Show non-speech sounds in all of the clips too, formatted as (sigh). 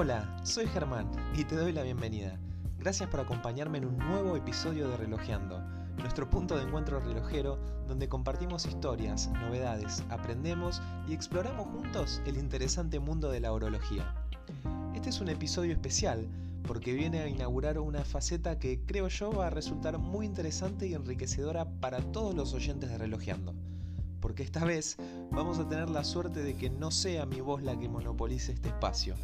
Hola, soy Germán y te doy la bienvenida. Gracias por acompañarme en un nuevo episodio de Relojeando, nuestro punto de encuentro relojero donde compartimos historias, novedades, aprendemos y exploramos juntos el interesante mundo de la orología. Este es un episodio especial porque viene a inaugurar una faceta que creo yo va a resultar muy interesante y enriquecedora para todos los oyentes de Relojeando. Porque esta vez vamos a tener la suerte de que no sea mi voz la que monopolice este espacio.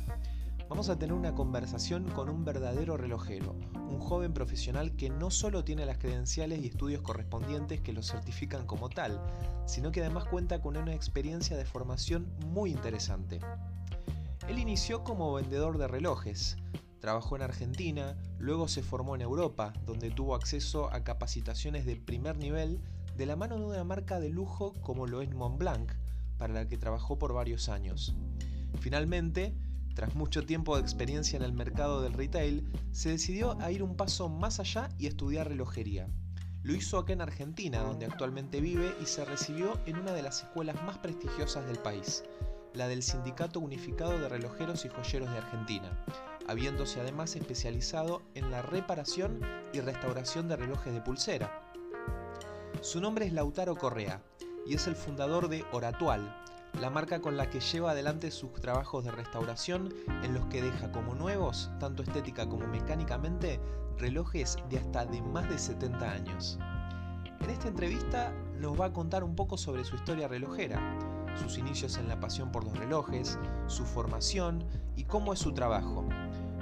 Vamos a tener una conversación con un verdadero relojero, un joven profesional que no solo tiene las credenciales y estudios correspondientes que lo certifican como tal, sino que además cuenta con una experiencia de formación muy interesante. Él inició como vendedor de relojes, trabajó en Argentina, luego se formó en Europa, donde tuvo acceso a capacitaciones de primer nivel de la mano de una marca de lujo como lo es Montblanc, para la que trabajó por varios años. Finalmente, tras mucho tiempo de experiencia en el mercado del retail, se decidió a ir un paso más allá y estudiar relojería. Lo hizo acá en Argentina, donde actualmente vive, y se recibió en una de las escuelas más prestigiosas del país, la del Sindicato Unificado de Relojeros y Joyeros de Argentina, habiéndose además especializado en la reparación y restauración de relojes de pulsera. Su nombre es Lautaro Correa y es el fundador de Oratual, la marca con la que lleva adelante sus trabajos de restauración en los que deja como nuevos, tanto estética como mecánicamente, relojes de hasta de más de 70 años. En esta entrevista nos va a contar un poco sobre su historia relojera, sus inicios en la pasión por los relojes, su formación y cómo es su trabajo.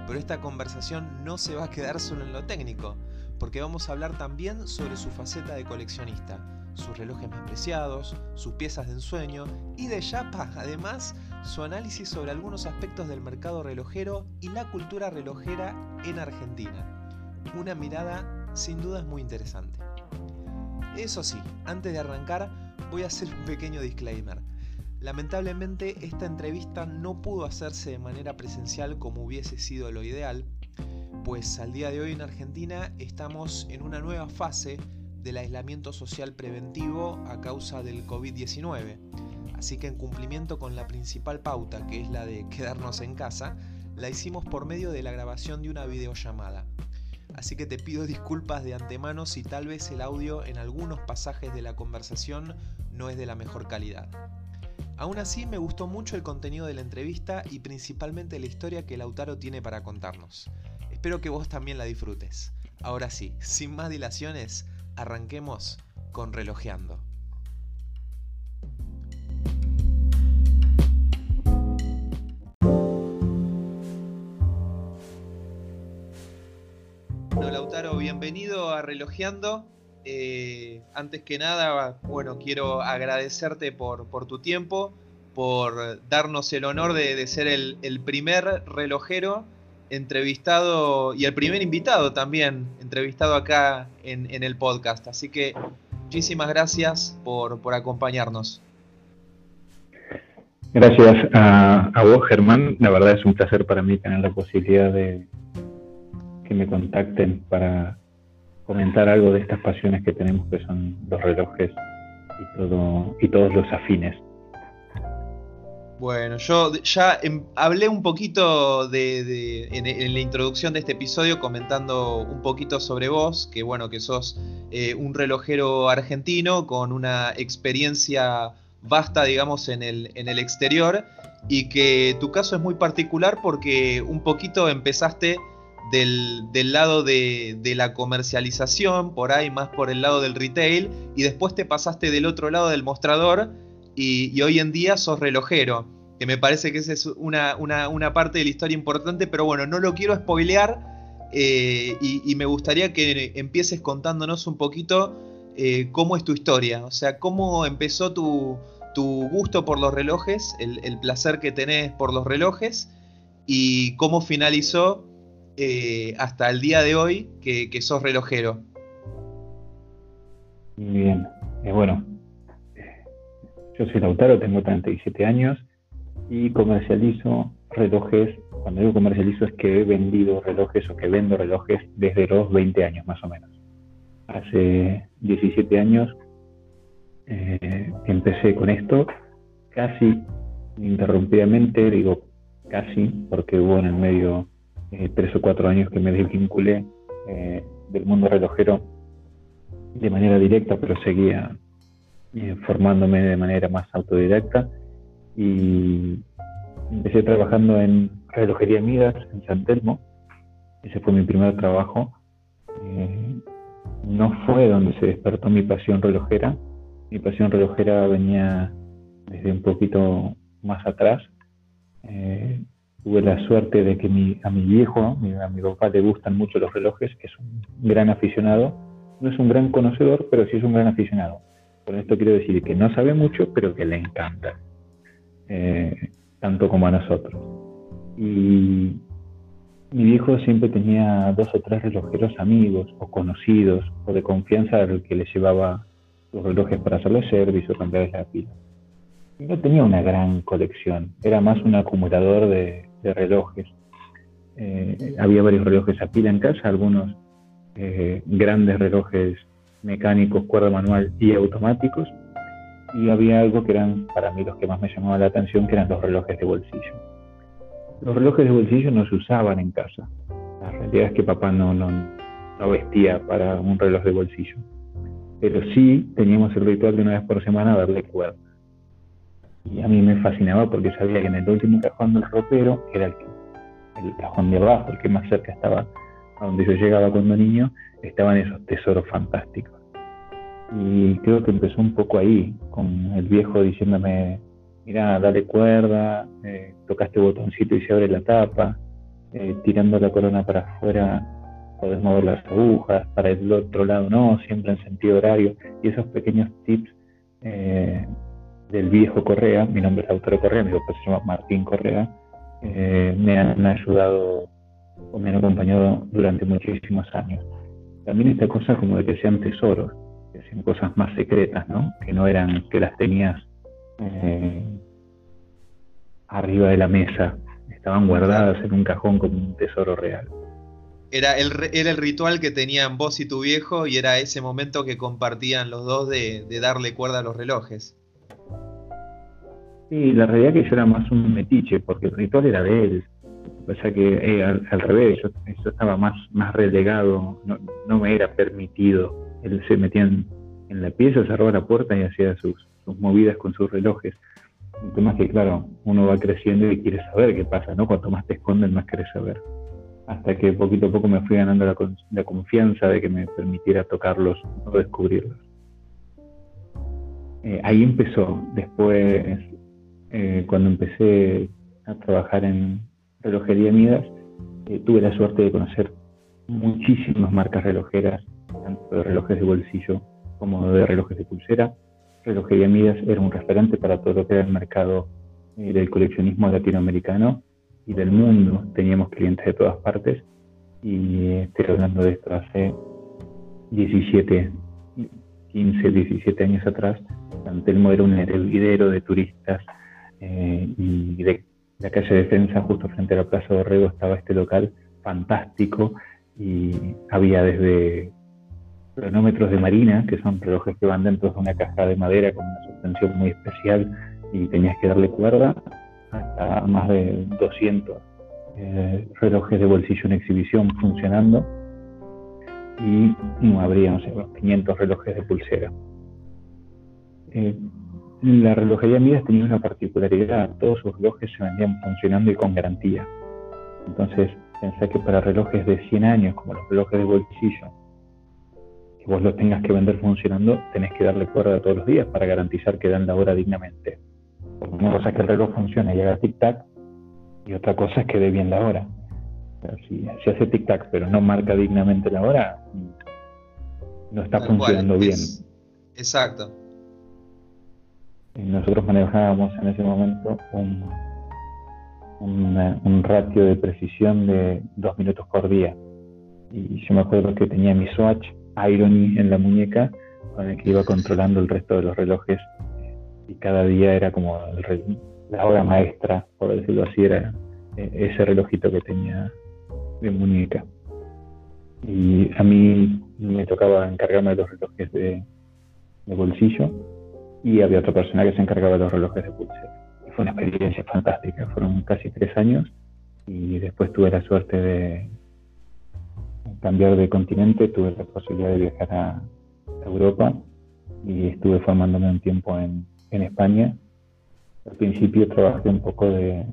Pero esta conversación no se va a quedar solo en lo técnico, porque vamos a hablar también sobre su faceta de coleccionista, sus relojes más preciados, sus piezas de ensueño y de chapa, además, su análisis sobre algunos aspectos del mercado relojero y la cultura relojera en Argentina. Una mirada sin dudas muy interesante. Eso sí, antes de arrancar, voy a hacer un pequeño disclaimer. Lamentablemente esta entrevista no pudo hacerse de manera presencial como hubiese sido lo ideal, pues al día de hoy en Argentina estamos en una nueva fase del aislamiento social preventivo a causa del COVID-19. Así que en cumplimiento con la principal pauta, que es la de quedarnos en casa, la hicimos por medio de la grabación de una videollamada. Así que te pido disculpas de antemano si tal vez el audio en algunos pasajes de la conversación no es de la mejor calidad. Aún así me gustó mucho el contenido de la entrevista y principalmente la historia que Lautaro tiene para contarnos. Espero que vos también la disfrutes. Ahora sí, sin más dilaciones, arranquemos con relojeando. Bueno, Lautaro, bienvenido a Relojeando. Eh, antes que nada, bueno, quiero agradecerte por, tu tiempo, por darnos el honor de, ser el, el primer relojero entrevistado y el primer invitado también entrevistado acá en, el podcast. Así que muchísimas gracias por, acompañarnos. Gracias a, vos, Germán. La verdad es un placer para mí tener la posibilidad de que me contacten para comentar algo de estas pasiones que tenemos, que son los relojes y, todo, y todos los afines. Bueno, yo ya em, hablé un poquito de, en, la introducción de este episodio comentando un poquito sobre vos, que bueno, que sos eh, un relojero argentino con una experiencia vasta, digamos, en el, en el exterior y que tu caso es muy particular porque un poquito empezaste del, lado de, la comercialización, por ahí más por el lado del retail, y después te pasaste del otro lado del mostrador y, hoy en día sos relojero, que me parece que esa es una, parte de la historia importante, pero bueno, no lo quiero spoilear eh, y, me gustaría que empieces contándonos un poquito eh, cómo es tu historia, o sea, cómo empezó tu, gusto por los relojes, el, placer que tenés por los relojes y cómo finalizó eh, hasta el día de hoy que, que sos relojero. Bien, bueno, yo soy Lautaro, tengo 37 años y comercializo relojes. Cuando digo comercializo es que he vendido relojes o que vendo relojes desde los 20 años más o menos. Hace 17 años eh, empecé con esto casi interrumpidamente, digo casi, porque hubo en el medio eh, tres o cuatro años que me desvinculé eh, del mundo relojero de manera directa, pero seguía eh, formándome de manera más autodidacta y empecé trabajando en relojería Midas en San Telmo. Ese fue mi primer trabajo. no fue donde se despertó mi pasión relojera. Mi pasión relojera venía desde un poquito más atrás. Eh, tuve la suerte de que a mi viejo, a mi papá le gustan mucho los relojes, es un gran aficionado. No es un gran conocedor, pero sí es un gran aficionado. Con esto quiero decir que no sabe mucho, pero que le encanta, eh, tanto como a nosotros. Y mi viejo siempre tenía dos o tres relojeros amigos o conocidos o de confianza al que le llevaba los relojes para hacerle servicio o cambiarles la pila no tenía una gran colección, era más un acumulador de, relojes. Eh, había varios relojes a pila en casa, algunos eh, grandes relojes mecánicos, cuerda manual y automáticos, y había algo que eran para mí los que más me llamaban la atención, que eran los relojes de bolsillo. Los relojes de bolsillo no se usaban en casa. La realidad es que papá no, no, no vestía para un reloj de bolsillo. Pero sí teníamos el ritual de una vez por semana darle cuerda y a mí me fascinaba porque sabía que en el último cajón del ropero, era el, el cajón de abajo, el que más cerca estaba a donde yo llegaba cuando niño, estaban esos tesoros fantásticos. Y creo que empezó un poco ahí, con el viejo diciéndome, mira, dale cuerda, eh, tocaste botoncito y se abre la tapa, eh, tirando la corona para afuera podés mover las agujas, para el otro lado no, siempre en sentido horario, y esos pequeños tips eh, del viejo Correa, mi nombre es Autor Correa, mi papá se llama Martín Correa, eh, me, han, ayudado o me han acompañado durante muchísimos años. También esta cosa como de que sean tesoros, que sean cosas más secretas, ¿no? Que no eran que las tenías eh, arriba de la mesa, estaban guardadas en un cajón como un tesoro real. Era el, era el ritual que tenían vos y tu viejo y era ese momento que compartían los dos de darle cuerda a los relojes. Sí, la realidad es que yo era más un metiche, porque el ritual era de él. O sea que eh, al, revés, yo, estaba más, más relegado, no, me era permitido. Él se metía en, la pieza, cerraba la puerta y hacía sus, movidas con sus relojes. El tema que, claro, uno va creciendo y quiere saber qué pasa, ¿no? Cuanto más te esconden, más quieres saber. Hasta que poquito a poco me fui ganando la, la confianza de que me permitiera tocarlos o descubrirlos. Eh, ahí empezó. Después eh, cuando empecé a trabajar en relojería Midas, eh, tuve la suerte de conocer muchísimas marcas relojeras, tanto de relojes de bolsillo como de relojes de pulsera. Relojería Midas era un referente para todo lo que era el mercado eh, del coleccionismo latinoamericano y del mundo. Teníamos clientes de todas partes y estoy hablando de esto hace 17, 15, 17 años atrás. Santelmo era un hervidero de turistas eh, y de la calle Defensa, justo frente a la Plaza Dorrego, estaba este local fantástico y había desde cronómetros de marina, que son relojes que van dentro de una caja de madera con una suspensión muy especial y tenías que darle cuerda, hasta más de 200 eh, relojes de bolsillo en exhibición funcionando y no habría, no sé, 500 relojes de pulsera. Eh, la relojería Midas tenía una particularidad, todos sus relojes se vendían funcionando y con garantía. Entonces, pensé que para relojes de 100 años, como los relojes de bolsillo, que vos los tengas que vender funcionando, tenés que darle cuerda todos los días para garantizar que dan la hora dignamente. Porque una cosa es que el reloj funcione y haga tic-tac, y otra cosa es que dé bien la hora. si, hace tic-tac pero no marca dignamente la hora, no está funcionando bien. exacto. Nosotros manejábamos en ese momento un, un, ratio de precisión de dos minutos por día. Y yo me acuerdo que tenía mi Swatch Irony en la muñeca con el que iba controlando el resto de los relojes y cada día era como la hora maestra, por decirlo así, era eh, ese relojito que tenía de muñeca. Y a mí me tocaba encargarme de los relojes de bolsillo y había otra persona que se encargaba de los relojes de pulsera. fue una experiencia fantástica. Fueron casi tres años y después tuve la suerte de cambiar de continente, tuve la posibilidad de viajar a Europa y estuve formándome un tiempo en, España. Al principio trabajé un poco de,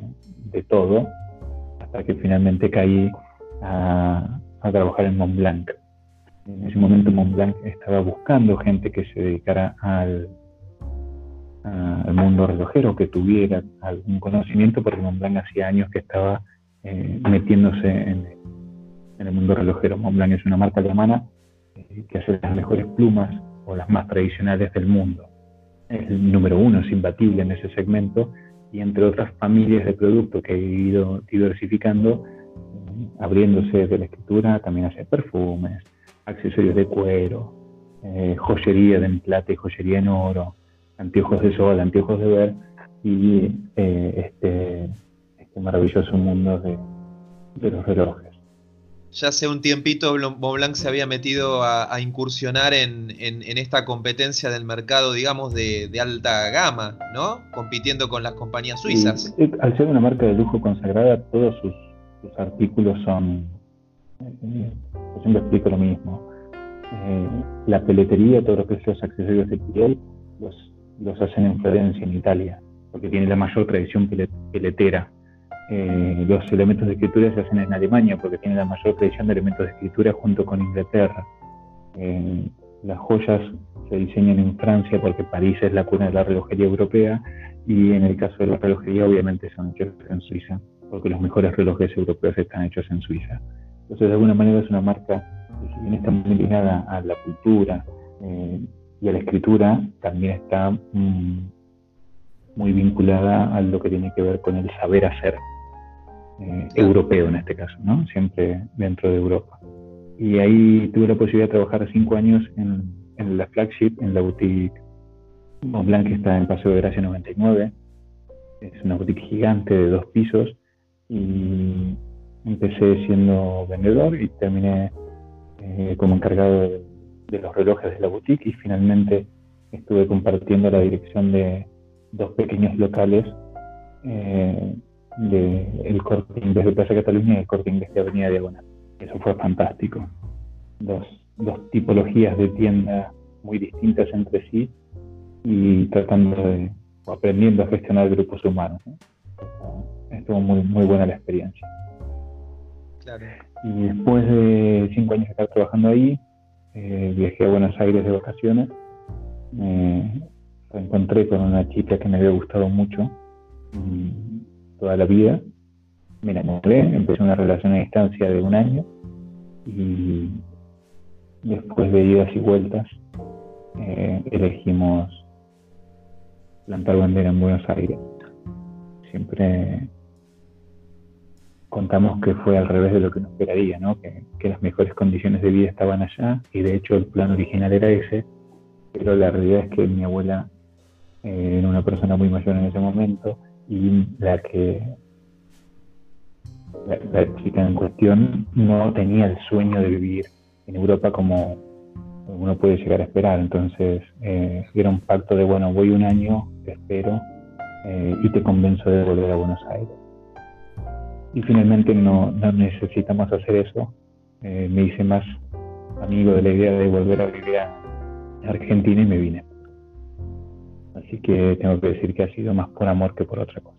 todo hasta que finalmente caí a, trabajar en Montblanc. En ese momento Montblanc estaba buscando gente que se dedicara al, al mundo relojero, que tuviera algún conocimiento, porque Montblanc hacía años que estaba eh, metiéndose en, el mundo relojero. Montblanc es una marca alemana eh, que hace las mejores plumas o las más tradicionales del mundo. El número uno, es imbatible en ese segmento y entre otras familias de productos que he ido diversificando, eh, abriéndose de la escritura, también hace perfumes, accesorios de cuero, joyería de y joyería en oro, anteojos de sol, anteojos de ver y este este maravilloso mundo de, los relojes. Ya hace un tiempito Montblanc se había metido a, incursionar en, esta competencia del mercado, digamos, de, alta gama, ¿no? Compitiendo con las compañías suizas. al ser una marca de lujo consagrada, todos sus, artículos son, eh, yo siempre explico lo mismo, eh, la peletería, todo lo que es los accesorios de piel, los, hacen en Florencia, en Italia, porque tiene la mayor tradición peletera eh, los elementos de escritura se hacen en Alemania porque tiene la mayor tradición de elementos de escritura junto con Inglaterra. Eh, las joyas se diseñan en Francia porque París es la cuna de la relojería europea y en el caso de la relojería obviamente son hechos en Suiza porque los mejores relojes europeos están hechos en Suiza. Entonces de alguna manera es una marca que si bien está muy ligada a la cultura eh, y a la escritura, también está mm, muy vinculada a lo que tiene que ver con el saber hacer eh, europeo en este caso, ¿no? Siempre dentro de Europa. Y ahí tuve la posibilidad de trabajar cinco años en, la flagship, en la boutique Montblanc que está en Paseo de Gracia 99. Es una boutique gigante de dos pisos y empecé siendo vendedor y terminé eh, como encargado de, los relojes de la boutique y finalmente estuve compartiendo la dirección de dos pequeños locales eh, de el corte inglés de Plaza Cataluña y el corte inglés de Avenida Diagonal. Eso fue fantástico. Dos, dos tipologías de tienda muy distintas entre sí y tratando de, o aprendiendo a gestionar grupos humanos. Estuvo muy, muy buena la experiencia. Y después de cinco años de estar trabajando ahí, eh, viajé a Buenos Aires de vacaciones. Me reencontré con una chica que me había gustado mucho toda la vida. Me enamoré, empecé una relación a distancia de un año y después de idas y vueltas eh, elegimos plantar bandera en Buenos Aires. Siempre contamos que fue al revés de lo que nos esperaría, ¿no? que, las mejores condiciones de vida estaban allá y de hecho el plan original era ese, pero la realidad es que mi abuela eh, era una persona muy mayor en ese momento, y la que la, chica en cuestión no tenía el sueño de vivir en Europa como uno puede llegar a esperar. Entonces eh, era un pacto de, bueno, voy un año, te espero eh, y te convenzo de volver a Buenos Aires. Y finalmente no, no necesitamos hacer eso. Eh, me hice más amigo de la idea de volver a vivir a Argentina y me vine. Así que tengo que decir que ha sido más por amor que por otra cosa.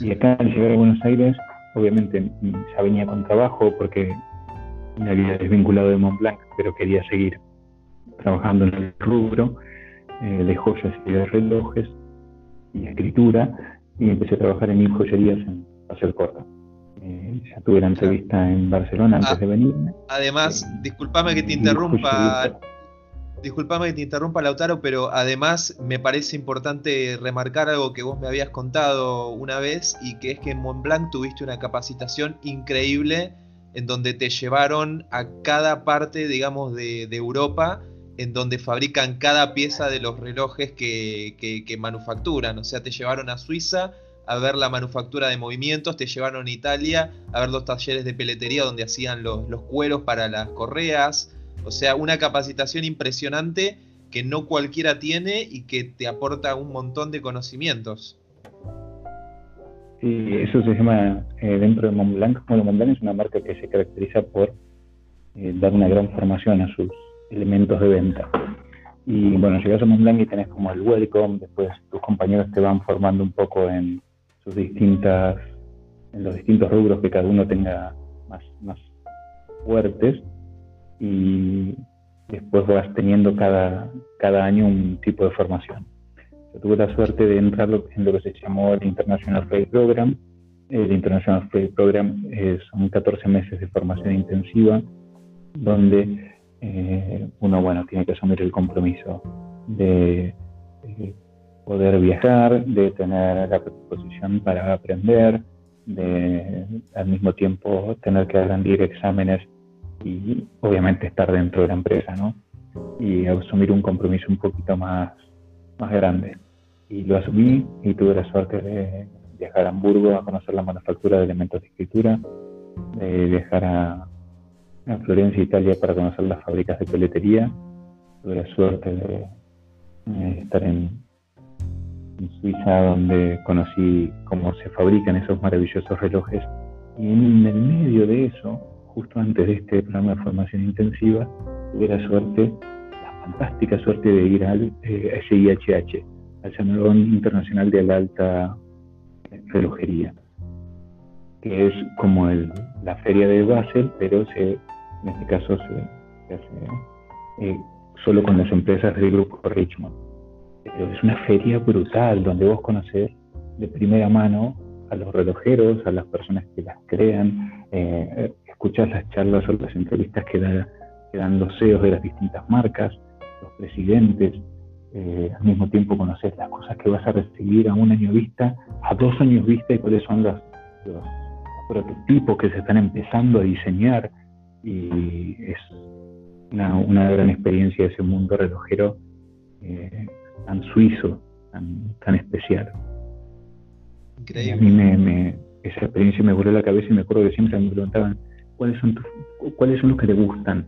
Y acá al llegar a Buenos Aires, obviamente ya venía con trabajo porque me había desvinculado de Montblanc, pero quería seguir trabajando en el rubro de joyas y de relojes y escritura y empecé a trabajar en joyerías en hacer Corta. Eh, ya tuve la entrevista en Barcelona antes ah, de venirme. Además, eh, discúlpame que te interrumpa, Disculpame que te interrumpa, Lautaro, pero además me parece importante remarcar algo que vos me habías contado una vez y que es que en Montblanc tuviste una capacitación increíble en donde te llevaron a cada parte, digamos, de, Europa, en donde fabrican cada pieza de los relojes que, manufacturan. O sea, te llevaron a Suiza a ver la manufactura de movimientos, te llevaron a Italia a ver los talleres de peletería donde hacían los, cueros para las correas o sea, una capacitación impresionante que no cualquiera tiene y que te aporta un montón de conocimientos. Sí, eso se llama eh, dentro de Montblanc. Bueno, Montblanc es una marca que se caracteriza por eh, dar una gran formación a sus elementos de venta. Y bueno, llegas a Montblanc y tenés como el welcome, después tus compañeros te van formando un poco en sus distintas, en los distintos rubros que cada uno tenga más, más fuertes y después vas teniendo cada, cada año un tipo de formación. Yo tuve la suerte de entrar en lo que se llamó el International Free Program. El International Free Program son 14 meses de formación intensiva donde eh, uno bueno tiene que asumir el compromiso de, poder viajar, de tener la predisposición para aprender, de al mismo tiempo tener que rendir exámenes y obviamente estar dentro de la empresa, ¿no? Y asumir un compromiso un poquito más, más grande. Y lo asumí y tuve la suerte de viajar a Hamburgo a conocer la manufactura de elementos de escritura, de viajar a, a Florencia, Italia, para conocer las fábricas de peletería. Tuve la suerte de, estar en, Suiza, donde conocí cómo se fabrican esos maravillosos relojes. Y en el medio de eso, justo antes de este programa de formación intensiva, tuve la suerte, la fantástica suerte de ir al eh, SIHH, al Salón Internacional de la Alta Relojería, que es como el, la feria de Basel, pero se en este caso se, hace eh, solo con las empresas del grupo Richmond. Pero es una feria brutal donde vos conocés de primera mano a los relojeros, a las personas que las crean, eh, escuchás las charlas o las entrevistas que, dan los CEOs de las distintas marcas, los presidentes, eh, al mismo tiempo conoces las cosas que vas a recibir a un año vista, a dos años vista y cuáles son los, los prototipos que se están empezando a diseñar, y es una, gran experiencia ese mundo relojero eh, tan suizo, tan, tan especial. Increíble. a mí me, esa experiencia me voló la cabeza y me acuerdo que siempre me preguntaban cuáles son cuáles son los que te gustan.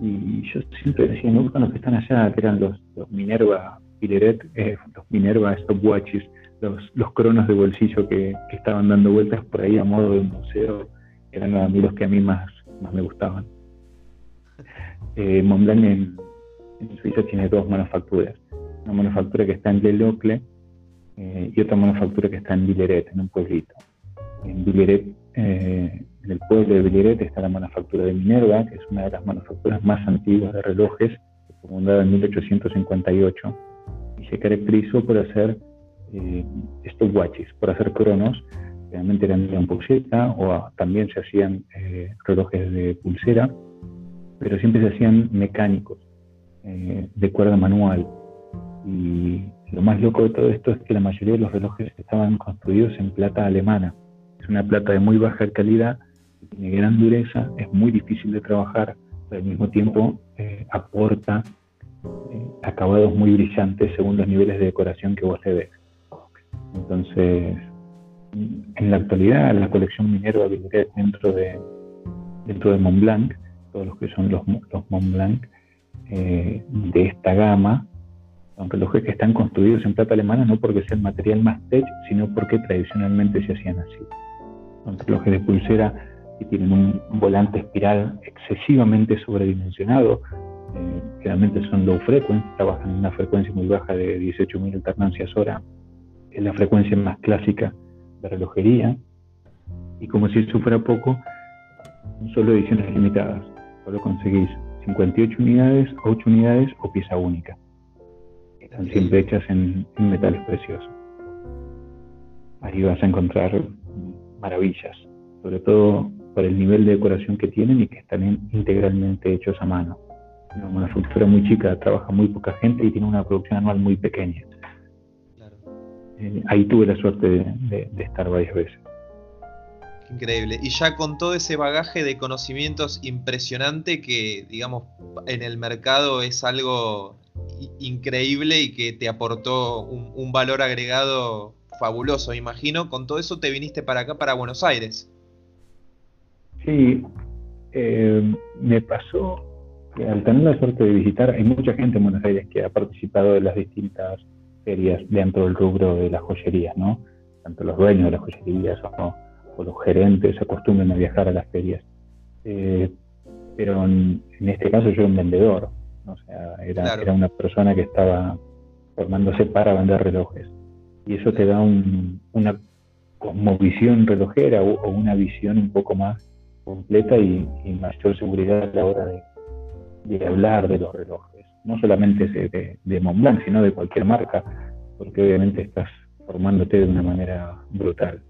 Y yo siempre decía, me gustan los que están allá, que eran los, Minerva Pilleret, eh, los Minerva Stopwatches, los, los cronos de bolsillo que, que, estaban dando vueltas por ahí a modo de museo, eran los que a mí más, más me gustaban. Eh, Montblanc en, Suiza tiene dos manufacturas. Una manufactura que está en Lelocle eh, y otra manufactura que está en Villeret, en un pueblito. En Villeret, eh, en el pueblo de Villeret está la manufactura de Minerva, que es una de las manufacturas más antiguas de relojes, fundada en 1858, y se caracterizó por hacer eh, stopwatches, por hacer cronos realmente eran de pulsera o también se hacían eh, relojes de pulsera, pero siempre se hacían mecánicos, eh, de cuerda manual. Y lo más loco de todo esto es que la mayoría de los relojes estaban construidos en plata alemana. Es una plata de muy baja calidad, tiene gran dureza, es muy difícil de trabajar, pero al mismo tiempo eh, aporta acabados muy brillantes según los niveles de decoración que vos le des. Entonces, en la actualidad la colección Minerva dentro de dentro de Montblanc, todos los que son los, los Montblanc eh, de esta gama, son relojes que están construidos en plata alemana no porque sea el material más tech, sino porque tradicionalmente se hacían así. Son relojes de pulsera que tienen un volante espiral excesivamente sobredimensionado, eh, generalmente son low frequency, trabajan en una frecuencia muy baja de 18.000 alternancias hora, es la frecuencia más clásica de relojería y como si eso fuera poco, solo ediciones limitadas. Solo conseguís 58 unidades, 8 unidades o pieza única. Están siempre hechas en, metales preciosos. Ahí vas a encontrar maravillas, sobre todo por el nivel de decoración que tienen y que están integralmente hechos a mano. Una manufactura muy chica, trabaja muy poca gente y tiene una producción anual muy pequeña. Eh, ahí tuve la suerte de, estar varias veces. Increíble. Y ya con todo ese bagaje de conocimientos impresionante que, digamos, en el mercado es algo increíble y que te aportó un, valor agregado fabuloso, imagino. Con todo eso te viniste para acá, para Buenos Aires. Sí, eh, me pasó que al tener la suerte de visitar, hay mucha gente en Buenos Aires que ha participado de las distintas ferias dentro del rubro de las joyerías, ¿no? tanto los dueños de las joyerías o, los gerentes acostumbran a viajar a las ferias. Eh, pero en, este caso yo era un vendedor, o sea, era, era una persona que estaba formándose para vender relojes. Y eso te da una como visión relojera o, una visión un poco más completa y, mayor seguridad a la hora de, hablar de los relojes. No solamente de, de Montblanc, sino de cualquier marca, porque obviamente estás formándote de una manera brutal.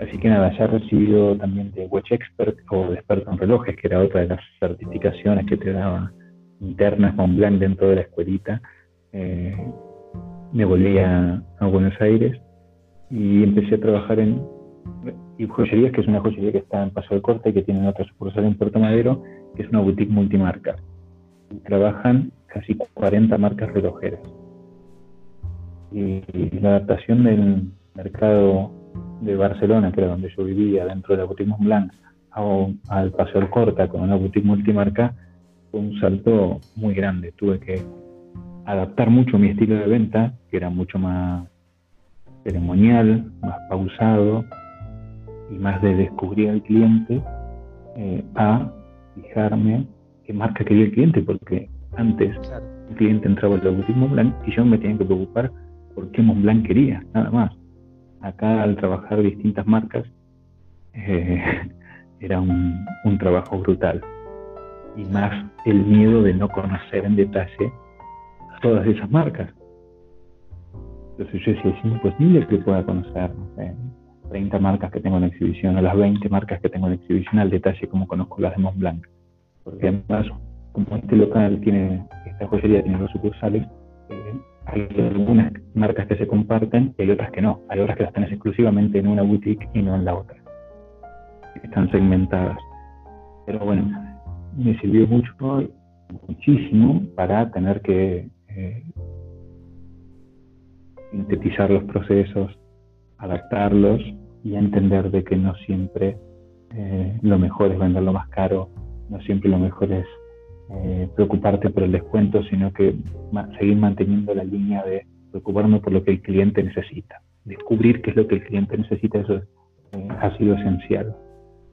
Así que nada, ya he recibido también de Watch Expert o de experto en relojes, que era otra de las certificaciones que te daban internas Montblanc dentro de la escuelita. Eh, me volví a, Buenos Aires y empecé a trabajar en Joyerías, que es una joyería que está en Paso del Corte y que tiene otra sucursal en Puerto Madero, que es una boutique multimarca. trabajan casi 40 marcas relojeras. Y la adaptación del mercado de Barcelona, que era donde yo vivía, dentro de la boutique Montblanc, al Paseo Corta con una boutique multimarca, fue un salto muy grande. Tuve que adaptar mucho mi estilo de venta, que era mucho más ceremonial, más pausado y más de descubrir al cliente, eh, a fijarme qué marca quería el cliente, porque antes el cliente entraba en la boutique Montblanc y yo me tenía que preocupar por qué Montblanc quería, nada más acá al trabajar distintas marcas (laughs) eh, era un, trabajo brutal. Y más el miedo de no conocer en detalle todas esas marcas. Entonces yo decía, es imposible que pueda conocer, 30 marcas que tengo en exhibición, o las 20 marcas que tengo en exhibición al detalle como conozco las de Montblanc. Porque además, como este local tiene, esta joyería tiene dos sucursales, eh, hay algunas marcas que se comparten y hay otras que no. Hay otras que las tenés exclusivamente en una boutique y no en la otra. Están segmentadas. Pero bueno, me sirvió mucho, muchísimo para tener que eh, sintetizar los procesos, adaptarlos y entender de que no siempre eh, lo mejor es venderlo más caro, no siempre lo mejor es eh, preocuparte por el descuento, sino que seguir manteniendo la línea de preocuparme por lo que el cliente necesita. Descubrir qué es lo que el cliente necesita, eso ha sido esencial.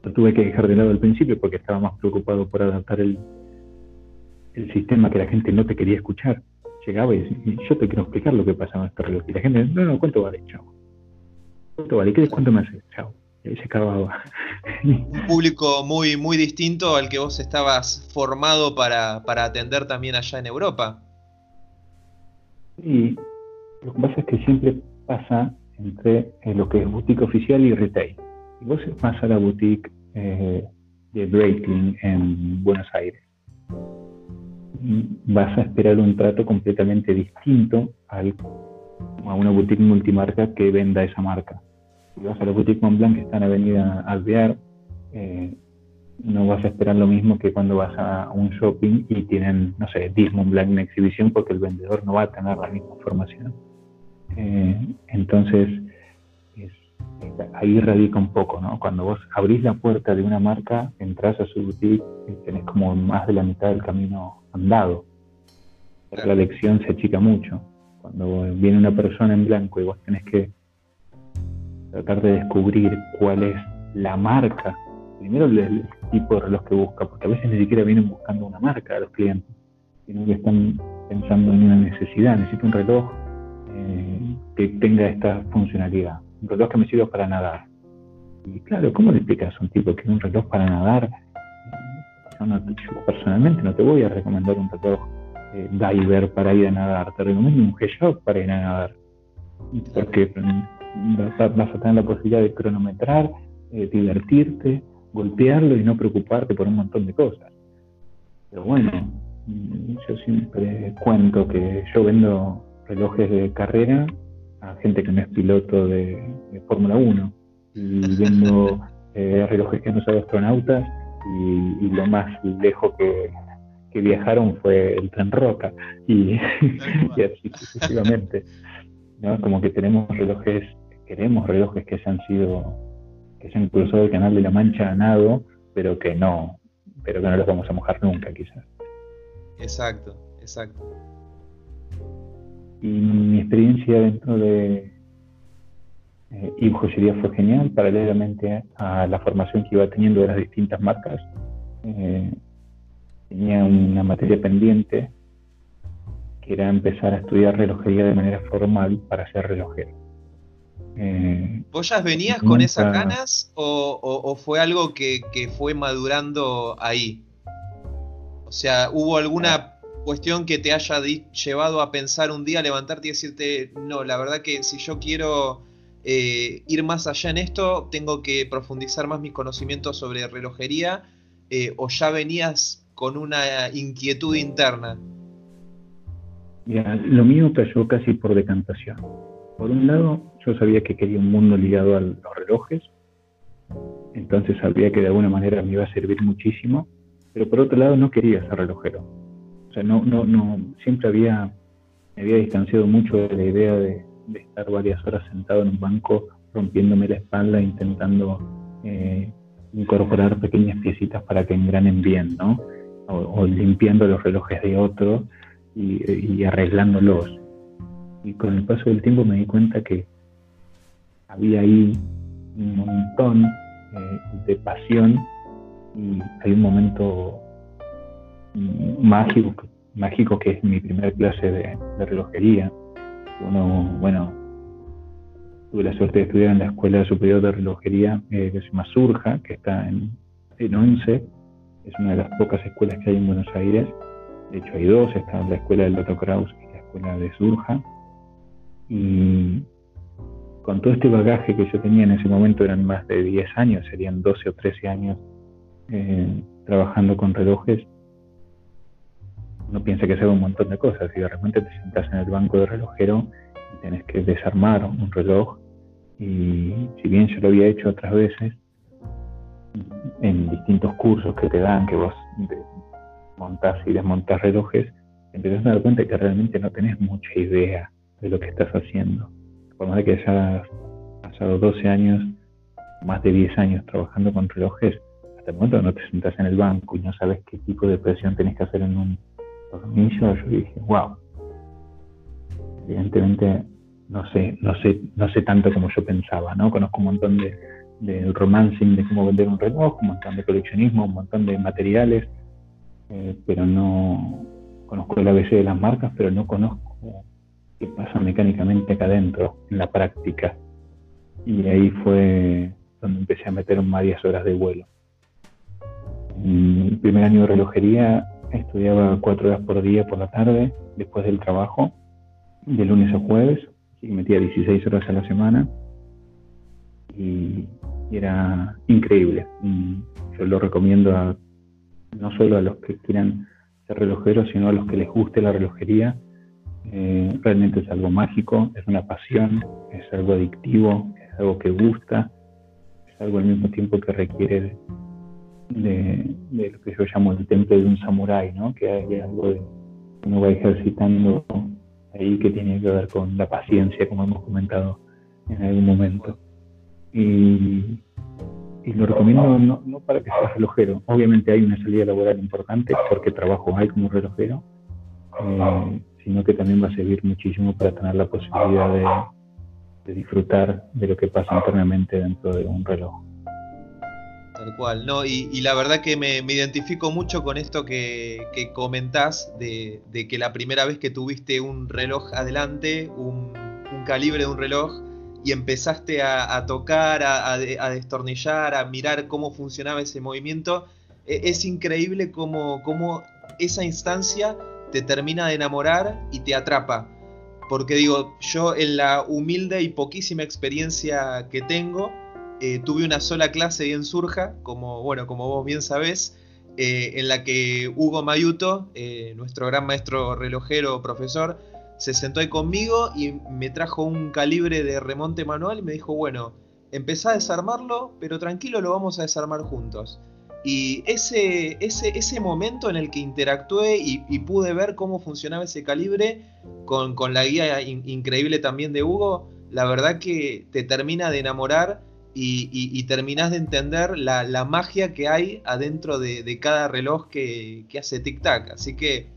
Lo tuve que dejar de lado al principio porque estaba más preocupado por adaptar el, el sistema que la gente no te quería escuchar. Llegaba y, decía, yo te quiero explicar lo que pasa en este reloj. Y la gente, no, no, ¿cuánto vale? Chao. ¿Cuánto vale? ¿Qué descuento me hace? Chao se acababa. (laughs) Un público muy, muy distinto al que vos estabas formado para, atender también allá en Europa. Y lo que pasa es que siempre pasa entre eh, lo que es boutique oficial y retail. Si vos vas a la boutique eh, de Breitling en Buenos Aires, vas a esperar un trato completamente distinto al, a una boutique multimarca que venda esa marca si vas a la boutique Montblanc que está en Avenida Alvear, eh, no vas a esperar lo mismo que cuando vas a un shopping y tienen, no sé, 10 Montblanc en exhibición porque el vendedor no va a tener la misma información. Eh, entonces, ahí radica un poco, ¿no? Cuando vos abrís la puerta de una marca, entras a su boutique y tenés como más de la mitad del camino andado. La lección se achica mucho. Cuando viene una persona en blanco y vos tenés que tratar de descubrir cuál es la marca. Primero el, tipo de reloj que busca, porque a veces ni siquiera vienen buscando una marca a los clientes, sino que están pensando en una necesidad. Necesito un reloj eh, que tenga esta funcionalidad, un reloj que me sirva para nadar. Y claro, ¿cómo le explicas a un tipo que un reloj para nadar? Yo, personalmente no te voy a recomendar un reloj eh, diver para ir a nadar, te recomiendo un G-Shock para ir a nadar. Porque vas a, tener la posibilidad de cronometrar, eh, divertirte, golpearlo y no preocuparte por un montón de cosas. Pero bueno, mm, yo siempre cuento que yo vendo relojes de carrera a gente que no es piloto de, Fórmula 1 y vendo (laughs) eh, relojes que no son astronautas y, lo más lejos que, viajaron fue el tren Roca y, (laughs) y así sucesivamente. ¿no? Como que tenemos relojes queremos relojes que se han sido, que se han cruzado el canal de la Mancha a nado, pero que no, pero que no los vamos a mojar nunca quizás. Exacto, exacto. Y mi experiencia dentro de, Eh, y joyería fue genial, paralelamente a la formación que iba teniendo de las distintas marcas. Eh, tenía una materia pendiente que era empezar a estudiar relojería de manera formal para ser relojero. Eh, ¿Vos ya venías con esas ganas o, fue algo que, fue madurando ahí? O sea, ¿hubo alguna cuestión que te haya llevado a pensar un día, levantarte y decirte, no, la verdad que si yo quiero eh, ir más allá en esto, tengo que profundizar más mis conocimientos sobre relojería, eh, o ya venías con una inquietud interna? lo mío cayó casi por decantación. Por un lado, yo sabía que quería un mundo ligado a los relojes, entonces sabía que de alguna manera me iba a servir muchísimo, pero por otro lado no quería ser relojero. O sea, no, no, no, siempre había, me había distanciado mucho de la idea de, estar varias horas sentado en un banco rompiéndome la espalda intentando eh, incorporar pequeñas piecitas para que engranen bien, ¿no? O, limpiando los relojes de otro y, arreglándolos. Y con el paso del tiempo me di cuenta que había ahí un montón eh, de pasión y hay un momento mágico, mágico que es mi primer clase de, relojería. Bueno, tuve la suerte de estudiar en la Escuela Superior de Relojería eh, que se llama Surja, que está en, en Once, es una de las pocas escuelas que hay en Buenos Aires. De hecho, hay dos: está la escuela del Dr. Kraus y la escuela de Surja. Y con todo este bagaje que yo tenía en ese momento, eran más de 10 años, serían 12 o 13 años eh, trabajando con relojes. Uno piensa que sabe un montón de cosas y de repente te sientas en el banco de relojero y tienes que desarmar un reloj. Y si bien yo lo había hecho otras veces, en distintos cursos que te dan, que vos montás y desmontás relojes, empezás a dar cuenta que realmente no tenés mucha idea de lo que estás haciendo. Por más de que hayas pasado 12 años, más de 10 años trabajando con relojes, hasta el momento no te sentás en el banco y no sabes qué tipo de presión tenés que hacer en un yo dije, wow. Evidentemente no sé, no sé, no sé tanto como yo pensaba, ¿no? Conozco un montón de, del romancing de cómo vender un reloj, un montón de coleccionismo, un montón de materiales, eh, pero no conozco el ABC de las marcas, pero no conozco qué pasa mecánicamente acá adentro, en la práctica. Y ahí fue donde empecé a meter varias horas de vuelo. En el primer año de relojería estudiaba cuatro horas por día por la tarde, después del trabajo, de lunes a jueves, y metía 16 horas a la semana. Y era increíble. Yo lo recomiendo a, no solo a los que quieran ser relojeros, sino a los que les guste la relojería. Eh, realmente es algo mágico, es una pasión, es algo adictivo, es algo que gusta, es algo al mismo tiempo que requiere de, lo que yo llamo el temple de un samurái, ¿no? que hay algo de uno va ejercitando ahí que tiene que ver con la paciencia, como hemos comentado en algún momento. Y, lo recomiendo no, para que seas relojero. Obviamente hay una salida laboral importante porque trabajo hay como relojero, eh, sino que también va a servir muchísimo para tener la posibilidad de, disfrutar de lo que pasa internamente dentro de un reloj. Tal cual, no, y, la verdad que me, identifico mucho con esto que, comentás de, que la primera vez que tuviste un reloj adelante, un calibre de un reloj, y empezaste a, tocar, a, destornillar, a mirar cómo funcionaba ese movimiento, e, es increíble cómo, esa instancia te termina de enamorar y te atrapa. Porque digo, yo en la humilde y poquísima experiencia que tengo, eh, tuve una sola clase bien Surja, como, bueno, como vos bien sabés, eh, en la que Hugo Mayuto, eh, nuestro gran maestro relojero, profesor, se sentó ahí conmigo y me trajo un calibre de remonte manual y me dijo, bueno, empezá a desarmarlo, pero tranquilo lo vamos a desarmar juntos. Y ese, ese, ese momento en el que interactué y, pude ver cómo funcionaba ese calibre con, la guía increíble también de Hugo, la verdad que te termina de enamorar y, y, terminás de entender la, magia que hay adentro de, cada reloj que, hace tic-tac. Así que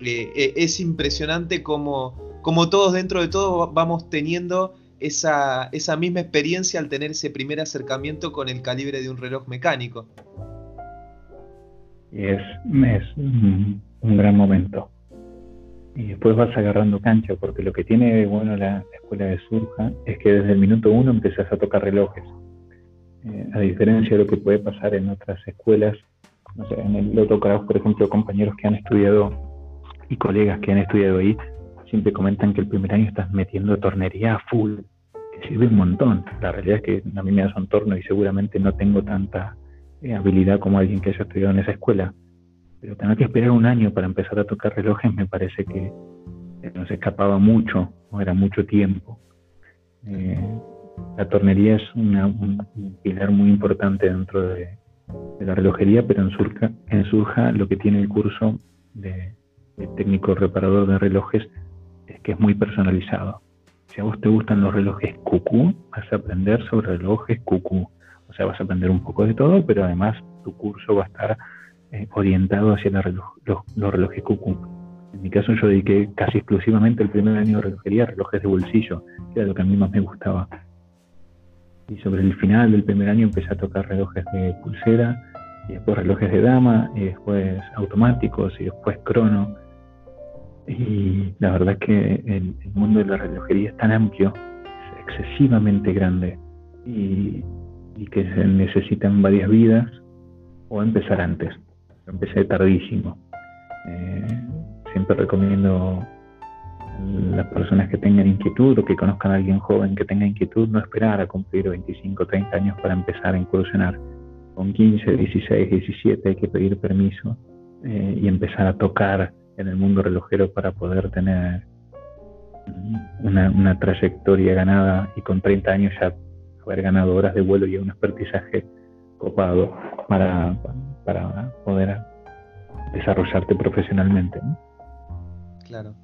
eh, es impresionante como, como todos dentro de todo vamos teniendo esa, esa misma experiencia al tener ese primer acercamiento con el calibre de un reloj mecánico. Es un, gran momento. Y después vas agarrando cancha, porque lo que tiene bueno la, escuela de Surja es que desde el minuto uno empezás a tocar relojes. Eh, a diferencia de lo que puede pasar en otras escuelas, no sé, en el Loto por ejemplo, compañeros que han estudiado y colegas que han estudiado ahí, siempre comentan que el primer año estás metiendo tornería a full, que sirve un montón. La realidad es que a mí me das un torno y seguramente no tengo tanta eh, habilidad como alguien que haya estudiado en esa escuela. Pero tener que esperar un año para empezar a tocar relojes me parece que nos escapaba mucho, o era mucho tiempo. Eh, la tornería es un pilar muy importante dentro de, la relojería, pero en Surja, en Surja lo que tiene el curso de, de técnico reparador de relojes es que es muy personalizado. Si a vos te gustan los relojes cucú, vas a aprender sobre relojes cucú. O sea, vas a aprender un poco de todo, pero además tu curso va a estar eh, orientado hacia los, los, relojes cucú. En mi caso yo dediqué casi exclusivamente el primer año de relojería a relojes de bolsillo, que era lo que a mí más me gustaba. Y sobre el final del primer año empecé a tocar relojes de pulsera, y después relojes de dama, y después automáticos, y después crono y la verdad es que el, mundo de la relojería es tan amplio, es excesivamente grande y, que se necesitan varias vidas o empezar antes. Empecé tardísimo. Eh, siempre recomiendo las personas que tengan inquietud o que conozcan a alguien joven que tenga inquietud, no esperar a cumplir 25 o 30 años para empezar a incursionar. Con 15, 16, 17 hay que pedir permiso eh, y empezar a tocar en el mundo relojero para poder tener una, trayectoria ganada y con 30 años ya haber ganado horas de vuelo y un expertizaje copado para, para poder desarrollarte profesionalmente. Claro.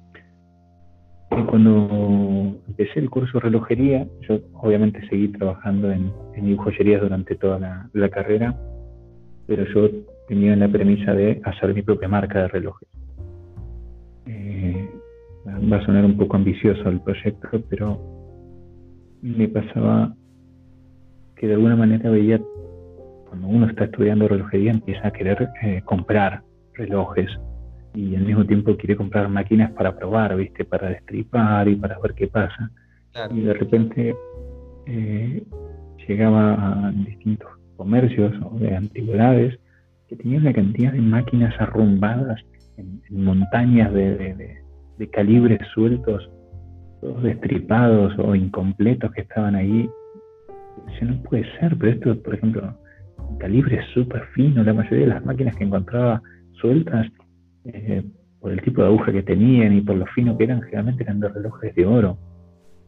Y cuando empecé el curso de relojería, yo obviamente seguí trabajando en, en joyerías durante toda la, la carrera, pero yo tenía la premisa de hacer mi propia marca de relojes. Eh, va a sonar un poco ambicioso el proyecto, pero me pasaba que de alguna manera veía, cuando uno está estudiando relojería, empieza a querer eh, comprar relojes y al mismo tiempo quiere comprar máquinas para probar, ¿viste? Para destripar y para ver qué pasa. Y de repente eh, llegaba a distintos comercios o de antigüedades que tenían una cantidad de máquinas arrumbadas en, montañas de, calibres sueltos, todos destripados o incompletos que estaban ahí. Eso no puede ser, pero esto, por ejemplo, calibres súper finos, la mayoría de las máquinas que encontraba sueltas, eh, por el tipo de aguja que tenían y por lo fino que eran, generalmente eran de relojes de oro.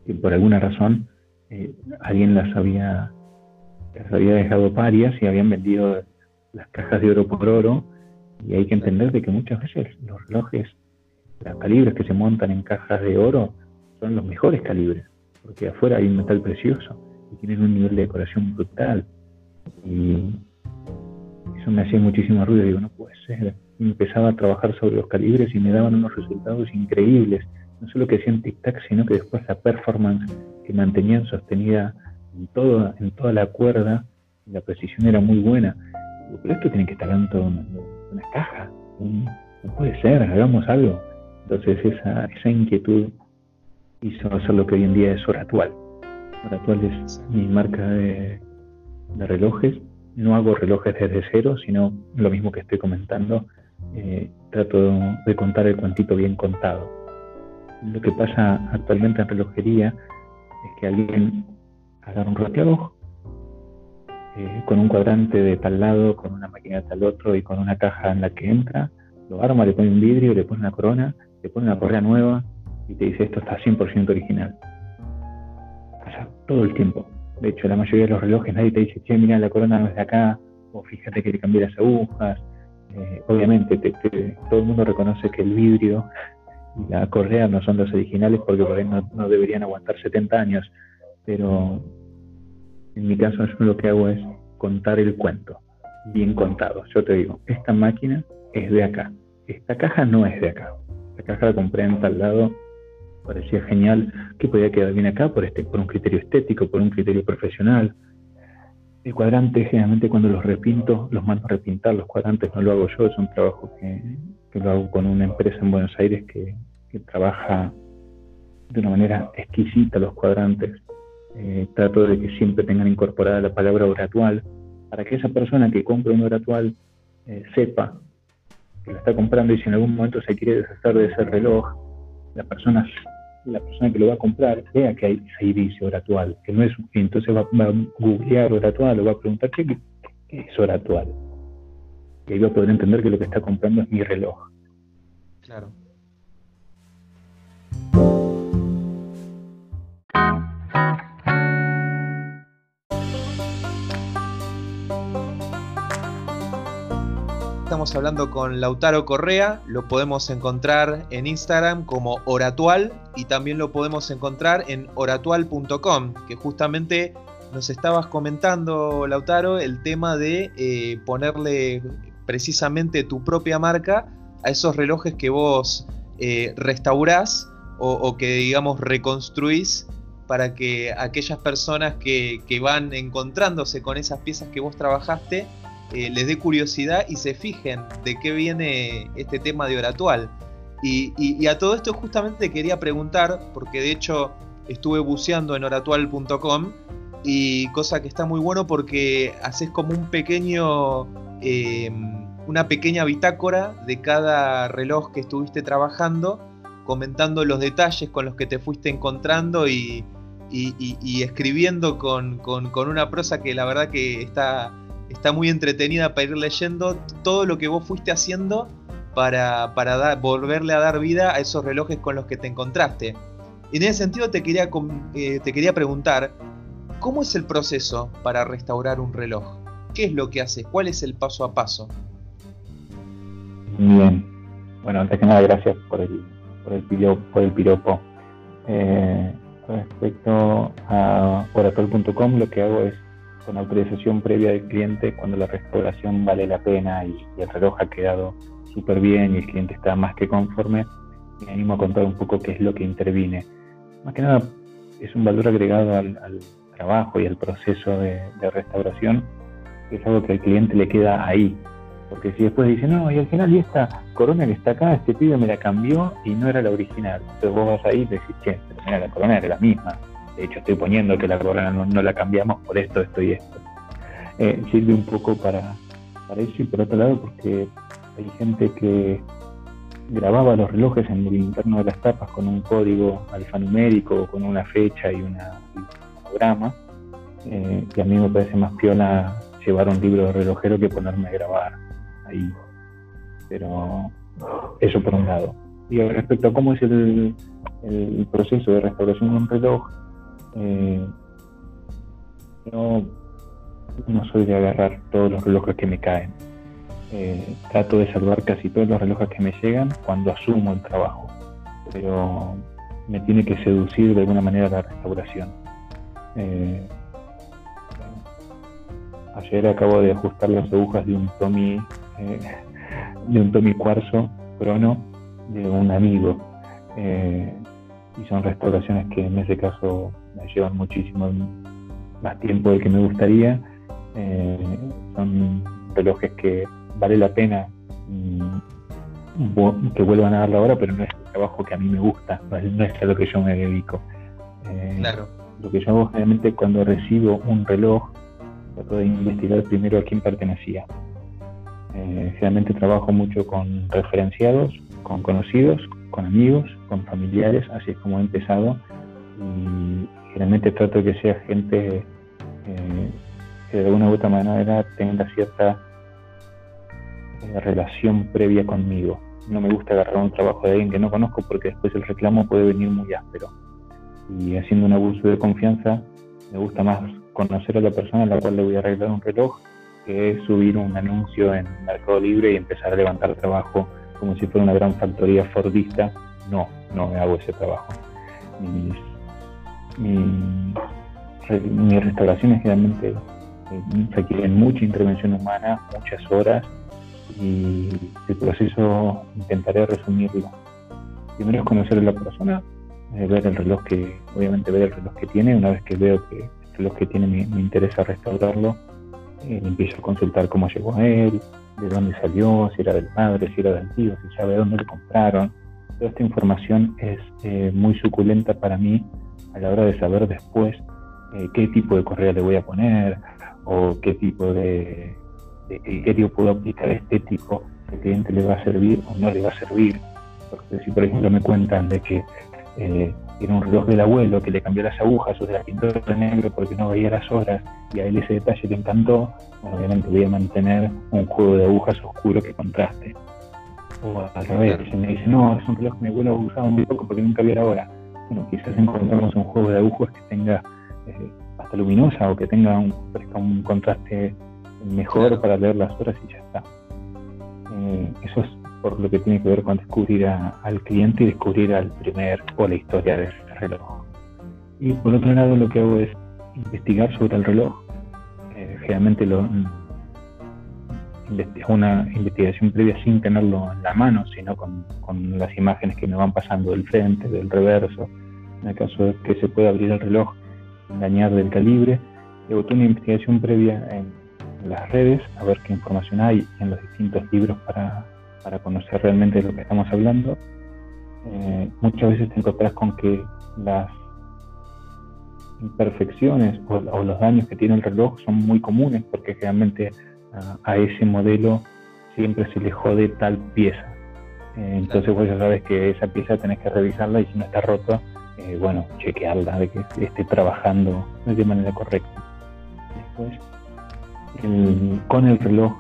Y por alguna razón eh, alguien las había, las había dejado parias y habían vendido las cajas de oro por oro y hay que entender de que muchas veces los relojes, los calibres que se montan en cajas de oro, son los mejores calibres, porque afuera hay un metal precioso y tienen un nivel de decoración brutal. Y eso me hacía muchísimo ruido. Digo, no puede ser. empezaba a trabajar sobre los calibres y me daban unos resultados increíbles. No solo que hacían tic-tac, sino que después la performance que mantenían sostenida en, todo, en toda la cuerda, la precisión era muy buena. pero esto tiene que estar dentro una caja. No puede ser, hagamos algo. Entonces esa, esa inquietud hizo hacer lo que hoy en día es Oratual. Oratual es mi marca de, relojes. No hago relojes desde cero, sino lo mismo que estoy comentando. Eh, trato de contar el cuantito bien contado. Lo que pasa actualmente en relojería es que alguien agarra un reloj, eh, con un cuadrante de tal lado, con una máquina de tal otro y con una caja en la que entra, lo arma, le pone un vidrio, le pone una corona, le pone una correa nueva y te dice esto está 100% original. Pasa todo el tiempo. De hecho, la mayoría de los relojes nadie te dice, che, mira, la corona no es de acá, o fíjate que le cambié las agujas. Eh, obviamente, todo el mundo reconoce que el vidrio y la correa no son los originales porque por ahí no, no deberían aguantar 70 años, pero en mi caso yo lo que hago es contar el cuento, bien contado. Yo te digo, esta máquina es de acá, esta caja no es de acá. La caja la compré en tal lado parecía genial, que podía quedar bien acá por, este, por un criterio estético, por un criterio profesional. El cuadrante, generalmente cuando los repinto, los mando a repintar, los cuadrantes no lo hago yo, es un trabajo que, lo hago con una empresa en Buenos Aires que, trabaja de una manera exquisita los cuadrantes. Eh, trato de que siempre tengan incorporada la palabra oratual, para que esa persona que compra un oratual eh, sepa que lo está comprando y si en algún momento se quiere deshacer de ese reloj, la persona la persona que lo va a comprar vea que hay, ahí dice oratual, que no es entonces va, a googlear oratual o va a preguntar qué, es oratual. Y ahí va a poder entender que lo que está comprando es mi reloj. Claro. Estamos hablando con Lautaro Correa, lo podemos encontrar en Instagram como Oratual y también lo podemos encontrar en oratual.com, que justamente nos estabas comentando, Lautaro, el tema de eh, ponerle precisamente tu propia marca a esos relojes que vos eh, restaurás o, que, digamos, reconstruís para que aquellas personas que, que van encontrándose con esas piezas que vos trabajaste eh, les dé curiosidad y se fijen de qué viene este tema de Oratual. Y, a todo esto justamente quería preguntar, porque de hecho estuve buceando en oratual.com y cosa que está muy bueno porque haces como un pequeño, em, una pequeña bitácora de cada reloj que estuviste trabajando, comentando los detalles con los que te fuiste encontrando y, escribiendo con, con una prosa que la verdad que está está muy entretenida para ir leyendo todo lo que vos fuiste haciendo para, para volverle a dar vida a esos relojes con los que te encontraste. En ese sentido te quería, eh, te quería preguntar, ¿cómo es el proceso para restaurar un reloj? ¿Qué es lo que haces? ¿Cuál es el paso a paso? Bien. Bueno, antes que nada, gracias por el, por el, piropo. Por el piropo. Eh, respecto a oracle.com, lo que hago es con autorización previa del cliente cuando la restauración vale la pena y, el reloj ha quedado súper bien y el cliente está más que conforme, me animo a contar un poco qué es lo que intervine. Más que nada es un valor agregado al, trabajo y al proceso de, restauración, que es algo que al cliente le queda ahí. Porque si después dice, no, y al final, y esta corona que está acá, este pibe me la cambió y no era la original. Entonces vos vas ahí y decís, che, pero mira, la corona era la misma de hecho estoy poniendo que la corona no, la cambiamos por esto, esto y esto. Eh, sirve un poco para, para eso y por otro lado porque hay gente que grababa los relojes en el interno de las tapas con un código alfanumérico, con una fecha y, una, un programa, eh, que a mí me parece más piola llevar un libro de relojero que ponerme a grabar ahí. Pero eso por un lado. Y respecto a cómo es el, el proceso de restauración de un reloj, eh, no, no soy de agarrar todos los relojes que me caen. Eh, trato de salvar casi todos los relojes que me llegan cuando asumo el trabajo, pero me tiene que seducir de alguna manera la restauración. Eh, ayer acabo de ajustar las agujas de un Tommy, (laughs) de un Tommy Cuarzo Crono de un amigo y son restauraciones que en ese caso me llevan muchísimo más tiempo del que me gustaría. Eh, son relojes que vale la pena mm, que vuelvan a darlo ahora, pero no es el trabajo que a mí me gusta, no es, a lo que yo me dedico. Eh, claro. Lo que yo hago generalmente cuando recibo un reloj, trato de investigar primero a quién pertenecía. Eh, generalmente trabajo mucho con referenciados, con conocidos, con amigos, con familiares, así es como he empezado. Y generalmente trato de que sea gente eh, que de alguna u otra manera tenga cierta eh, relación previa conmigo. No me gusta agarrar un trabajo de alguien que no conozco porque después el reclamo puede venir muy áspero. Y haciendo un abuso de confianza, me gusta más conocer a la persona a la cual le voy a arreglar un reloj que subir un anuncio en Mercado Libre y empezar a levantar trabajo como si fuera una gran factoría fordista. No, no me hago ese trabajo. Mis restauraciones generalmente eh, requieren mucha intervención humana, muchas horas y el proceso intentaré resumirlo. Primero es conocer a la persona, eh, ver el reloj que, obviamente ver el reloj que tiene, una vez que veo que el reloj que tiene me, interesa restaurarlo, eh, empiezo a consultar cómo llegó a él, de dónde salió, si era del padre, si era del tío, si sabe dónde lo compraron. Toda esta información es eh, muy suculenta para mí a la hora de saber después qué tipo de correa le voy a poner o qué tipo de, de criterio puedo aplicar estético el cliente le va a servir o no le va a servir. Porque si por ejemplo me cuentan de que eh, era un reloj del abuelo que le cambió las agujas o de la pintó de negro porque no veía las horas y a él ese detalle le encantó, obviamente voy a mantener un juego de agujas oscuro que contraste. O al revés, si me dice, no, es un reloj que mi abuelo usaba muy poco porque nunca vio la hora. Bueno, quizás encontramos un juego de agujas que tenga eh, hasta luminosa o que tenga un, un contraste mejor para leer las horas y ya está. Eh, eso es por lo que tiene que ver con descubrir al cliente y descubrir al primer o la historia del reloj. Y por otro lado lo que hago es investigar sobre el reloj. Eh, generalmente lo, una investigación previa sin tenerlo en la mano, sino con, con, las imágenes que me van pasando del frente, del reverso. En el caso de que se pueda abrir el reloj, engañar del calibre. Hago una investigación previa en las redes, a ver qué información hay en los distintos libros para, para conocer realmente de lo que estamos hablando. Eh, muchas veces te encontrás con que las imperfecciones o, los daños que tiene el reloj son muy comunes porque realmente a, ese modelo siempre se le jode tal pieza. Eh, entonces vos ya sabes que esa pieza tenés que revisarla y si no está rota, eh, bueno, chequearla de que esté trabajando de manera correcta. Después, con el reloj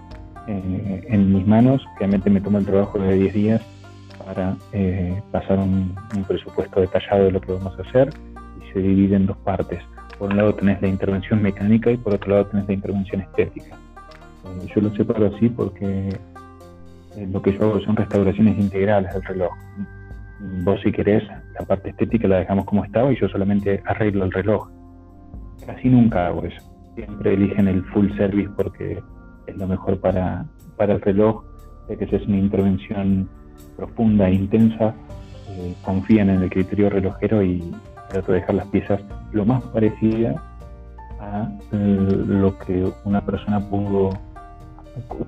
eh, en mis manos, realmente me toma el trabajo de 10 días para eh, pasar un, presupuesto detallado de lo que vamos a hacer y se divide en dos partes. Por un lado tenés la intervención mecánica y por otro lado tenés la intervención estética. Eh, yo lo separo así porque lo que yo hago son restauraciones integrales del reloj. Vos si querés, la parte estética la dejamos como estaba y yo solamente arreglo el reloj. Casi nunca hago eso siempre eligen el full service porque es lo mejor para, para el reloj, ya que es una intervención profunda e intensa, eh, confían en el criterio relojero y trato de dejar las piezas lo más parecidas a eh, lo que una persona pudo,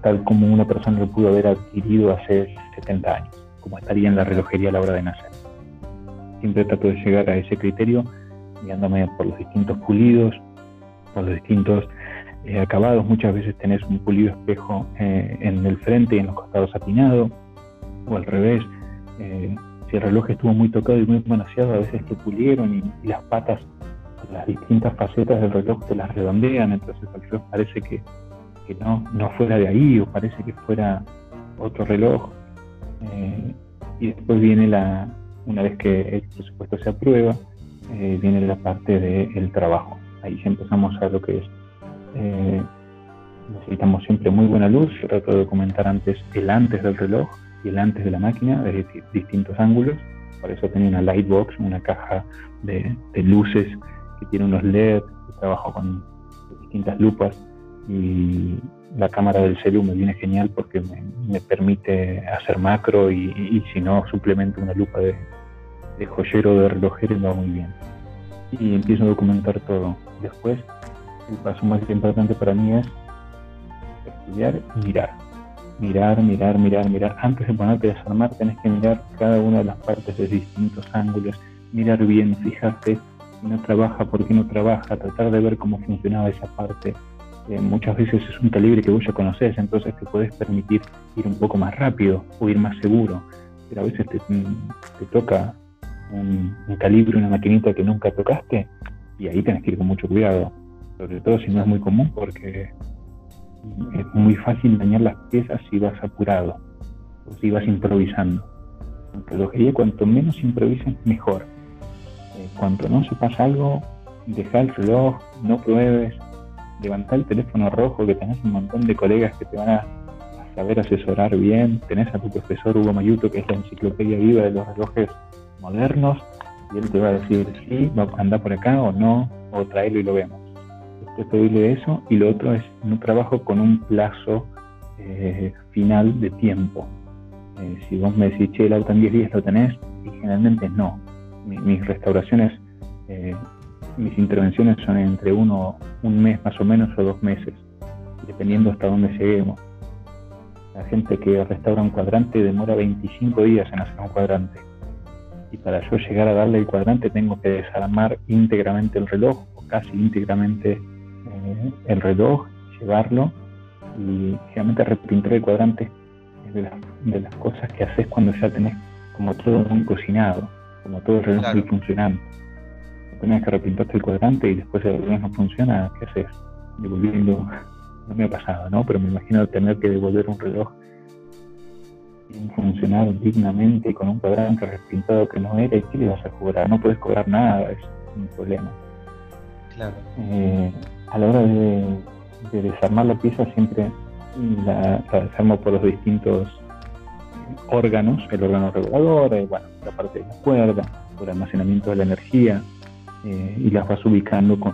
tal como una persona lo pudo haber adquirido hace 70 años, como estaría en la relojería a la hora de nacer. Siempre trato de llegar a ese criterio guiándome por los distintos pulidos, por los distintos eh, acabados. Muchas veces tenés un pulido espejo eh, en el frente y en los costados apinado, o al revés. Eh, si el reloj estuvo muy tocado y muy manoseado, a veces te pulieron y, las patas, las distintas facetas del reloj te las redondean, entonces el reloj parece que, que no, no fuera de ahí o parece que fuera otro reloj. y después viene la, una vez que el presupuesto se aprueba, viene la parte del trabajo ahí sí empezamos a lo que es. Eh, necesitamos siempre muy buena luz. Yo trato de documentar antes el antes del reloj y el antes de la máquina desde distintos ángulos. Por eso tenía una lightbox, una caja de, luces que tiene unos LED. trabajo con distintas lupas y la cámara del celu me viene genial porque me, permite hacer macro y, si no suplemento una lupa de, de joyero de relojero y va muy bien. Y empiezo a documentar todo. Después, el paso más importante para mí es estudiar y mirar. Mirar, mirar, mirar, mirar. Antes de ponerte a desarmar, tenés que mirar cada una de las partes de distintos ángulos, mirar bien, fijarte si no trabaja, por qué no trabaja, tratar de ver cómo funcionaba esa parte. Eh, muchas veces es un calibre que vos ya conoces, entonces te puedes permitir ir un poco más rápido o ir más seguro. Pero a veces te, te toca un, calibre, una maquinita que nunca tocaste y ahí tienes que ir con mucho cuidado, sobre todo si no es muy común porque es muy fácil dañar las piezas si vas apurado o si vas improvisando. Lo que cuanto menos improvises, mejor. Eh, cuanto no se pasa algo, deja el reloj, no pruebes, levanta el teléfono rojo que tenés un montón de colegas que te van a, saber asesorar bien. Tenés a tu profesor Hugo Mayuto, que es la enciclopedia viva de los relojes modernos, y él te va a decir, sí, anda por acá o no, o traerlo y lo vemos. Esto es pedirle eso y lo otro es, no trabajo con un plazo eh, final de tiempo. Eh, si vos me decís, che, el auto en 10 días lo tenés, y generalmente no. mis restauraciones, eh, mis intervenciones son entre uno, un mes más o menos o dos meses, dependiendo hasta dónde lleguemos. La gente que restaura un cuadrante demora 25 días en hacer un cuadrante. Y para yo llegar a darle el cuadrante tengo que desarmar íntegramente el reloj, o casi íntegramente eh, el reloj, llevarlo y realmente repintar el cuadrante es de, las cosas que haces cuando ya tenés como todo muy cocinado, como todo el reloj muy funcionando. Tenés que repintarte el cuadrante y después el reloj no funciona, ¿qué haces? Devolviendo (laughs) no me ha pasado, ¿no? Pero me imagino tener que devolver un reloj sin funcionar dignamente con un cuadrante repintado que no era, ¿y qué le vas a cobrar? No puedes cobrar nada, es un problema. Claro. Eh, a la hora de, desarmar la pieza siempre la, desarmo por los distintos órganos, el órgano regulador, eh, bueno, la parte de la cuerda, por almacenamiento de la energía, eh, y las vas ubicando con,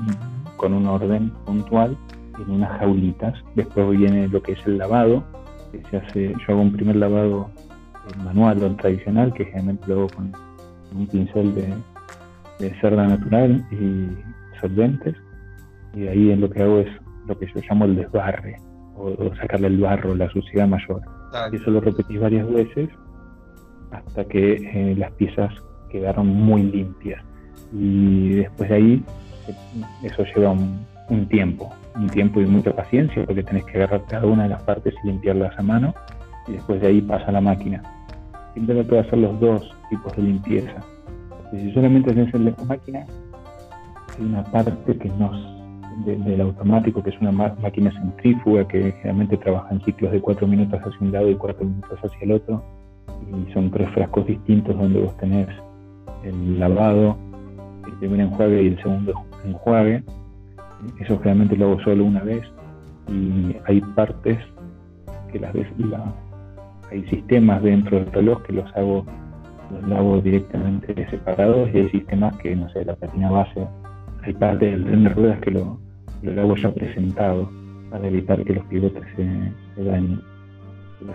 con un orden puntual en unas jaulitas. Después viene lo que es el lavado, que se hace, yo hago un primer lavado eh, manual o tradicional, que generalmente lo hago con un pincel de, cerda natural y solventes. Y ahí lo que hago es lo que yo llamo el desbarre, o, sacarle el barro, la suciedad mayor. Y eso lo repetís varias veces hasta que eh, las piezas quedaron muy limpias. Y después de ahí, eso lleva un tiempo, un tiempo y mucha paciencia porque tenés que agarrar cada una de las partes y limpiarlas a mano y después de ahí pasa la máquina. Siempre trato de hacer los dos tipos de limpieza. si solamente haces el de la máquina, hay una parte que no del automático, que es una máquina centrífuga que generalmente trabaja en ciclos de cuatro minutos hacia un lado y cuatro minutos hacia el otro. Y son tres frascos distintos donde vos tenés el lavado, el primer enjuague y el segundo enjuague. Eso generalmente lo hago solo una vez. Y hay partes que las veces hay sistemas dentro del reloj que los hago los hago directamente separados y hay sistemas que no sé la patina base hay partes del tren de ruedas que lo, lo hago ya presentado para evitar que los pivotes se, dañen.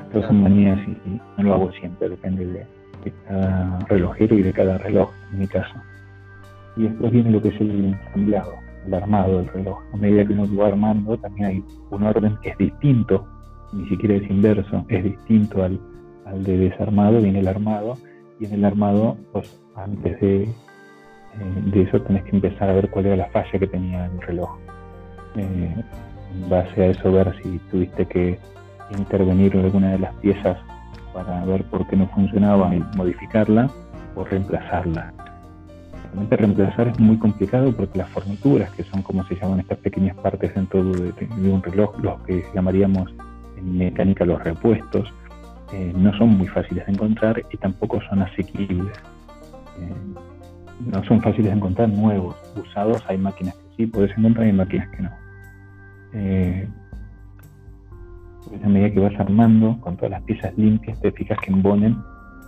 Estas son manías y, no lo hago siempre depende de, de cada relojero y de cada reloj en mi caso y después viene lo que es el ensamblado el armado del reloj. A medida que uno va armando, también hay un orden que es distinto, ni siquiera es inverso, es distinto al, al de desarmado, viene el armado, y en el armado, pues antes de, eh, de eso tenés que empezar a ver cuál era la falla que tenía el reloj. Eh, en base a eso ver si tuviste que intervenir en alguna de las piezas para ver por qué no funcionaba y modificarla o reemplazarla reemplazar es muy complicado porque las fornituras, que son como se llaman estas pequeñas partes dentro de, un reloj, los que llamaríamos en mecánica los repuestos, eh, no son muy fáciles de encontrar y tampoco son asequibles. Eh, no son fáciles de encontrar nuevos, usados hay máquinas que sí puedes encontrar y máquinas que no. Eh, pues a medida que vas armando con todas las piezas limpias, te fijas que embonen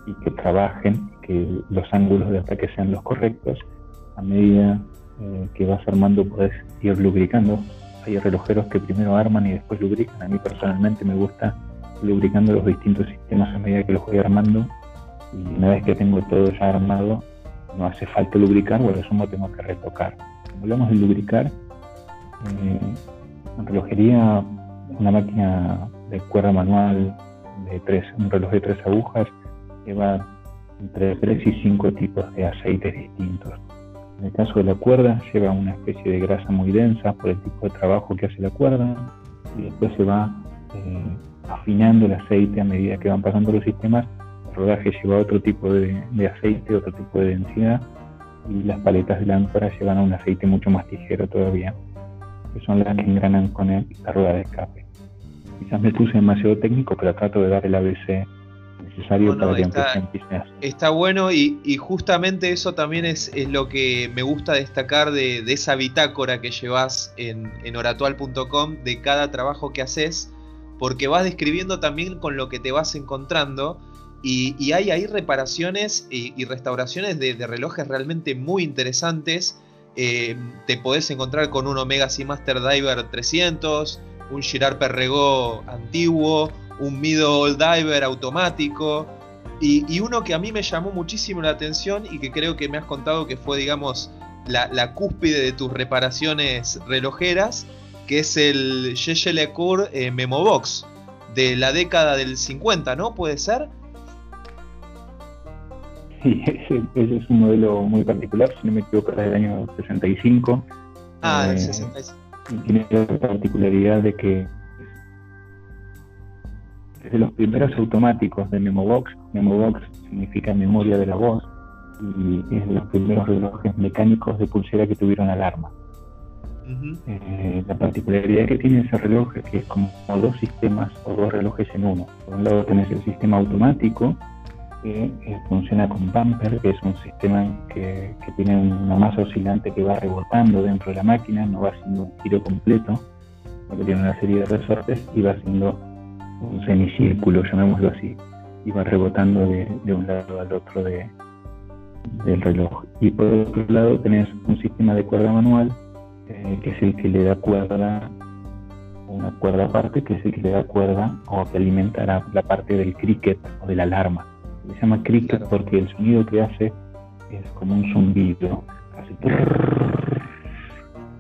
y que trabajen, que los ángulos de ataque sean los correctos. A medida eh, que vas armando puedes ir lubricando. Hay relojeros que primero arman y después lubrican. A mí personalmente me gusta lubricando los distintos sistemas a medida que los voy armando. Y una vez que tengo todo ya armado, no hace falta lubricar o lo sumo tengo que retocar. Cuando hablamos de lubricar, eh, en relojería, una máquina de cuerda manual de tres, un reloj de tres agujas, lleva entre 3 y 5 tipos de aceites distintos. En el caso de la cuerda, lleva una especie de grasa muy densa por el tipo de trabajo que hace la cuerda y después se va eh, afinando el aceite a medida que van pasando los sistemas. El rodaje lleva otro tipo de, aceite, otro tipo de densidad y las paletas de lámpara llevan a un aceite mucho más ligero todavía, que son las que engranan con la rueda de escape. Quizás me puse demasiado técnico, pero trato de dar el ABC necesario para que está, Está bueno y, justamente eso también es, lo que me gusta destacar de, esa bitácora que llevas en, en oratual.com de cada trabajo que haces, porque vas describiendo también con lo que te vas encontrando. Y, hay ahí reparaciones y, restauraciones de, relojes realmente muy interesantes. Eh, te podés encontrar con un Omega Seamaster Diver 300, un Girard Perregaux antiguo, un middle diver automático. Y, uno que a mí me llamó muchísimo la atención y que creo que me has contado que fue, digamos, la, cúspide de tus reparaciones relojeras, que es el Yeye Lecour eh, Memobox de la década del 50, ¿no? ¿Puede ser? Sí, ese, es un modelo muy particular, si no me equivoco, es del año 65. Ah, del 65. Y tiene la particularidad de que es de los primeros automáticos de Memobox. Memobox significa memoria de la voz y es de los primeros relojes mecánicos de pulsera que tuvieron alarma. Eh, la particularidad que tiene ese reloj es que es como dos sistemas o dos relojes en uno. Por un lado tenés el sistema automático que eh, funciona con bumper, que es un sistema que, que, tiene una masa oscilante que va rebotando dentro de la máquina, no va haciendo un giro completo, sino que tiene una serie de resortes y va haciendo un semicírculo, llamémoslo así, va rebotando de, un lado al otro de, del reloj. Y por otro lado tenés un sistema de cuerda manual, eh, que es el que le da cuerda, una cuerda aparte, que es el que le da cuerda o que alimenta la, parte del cricket o de la alarma. Se llama cricket porque el sonido que hace es como un zumbido. Hace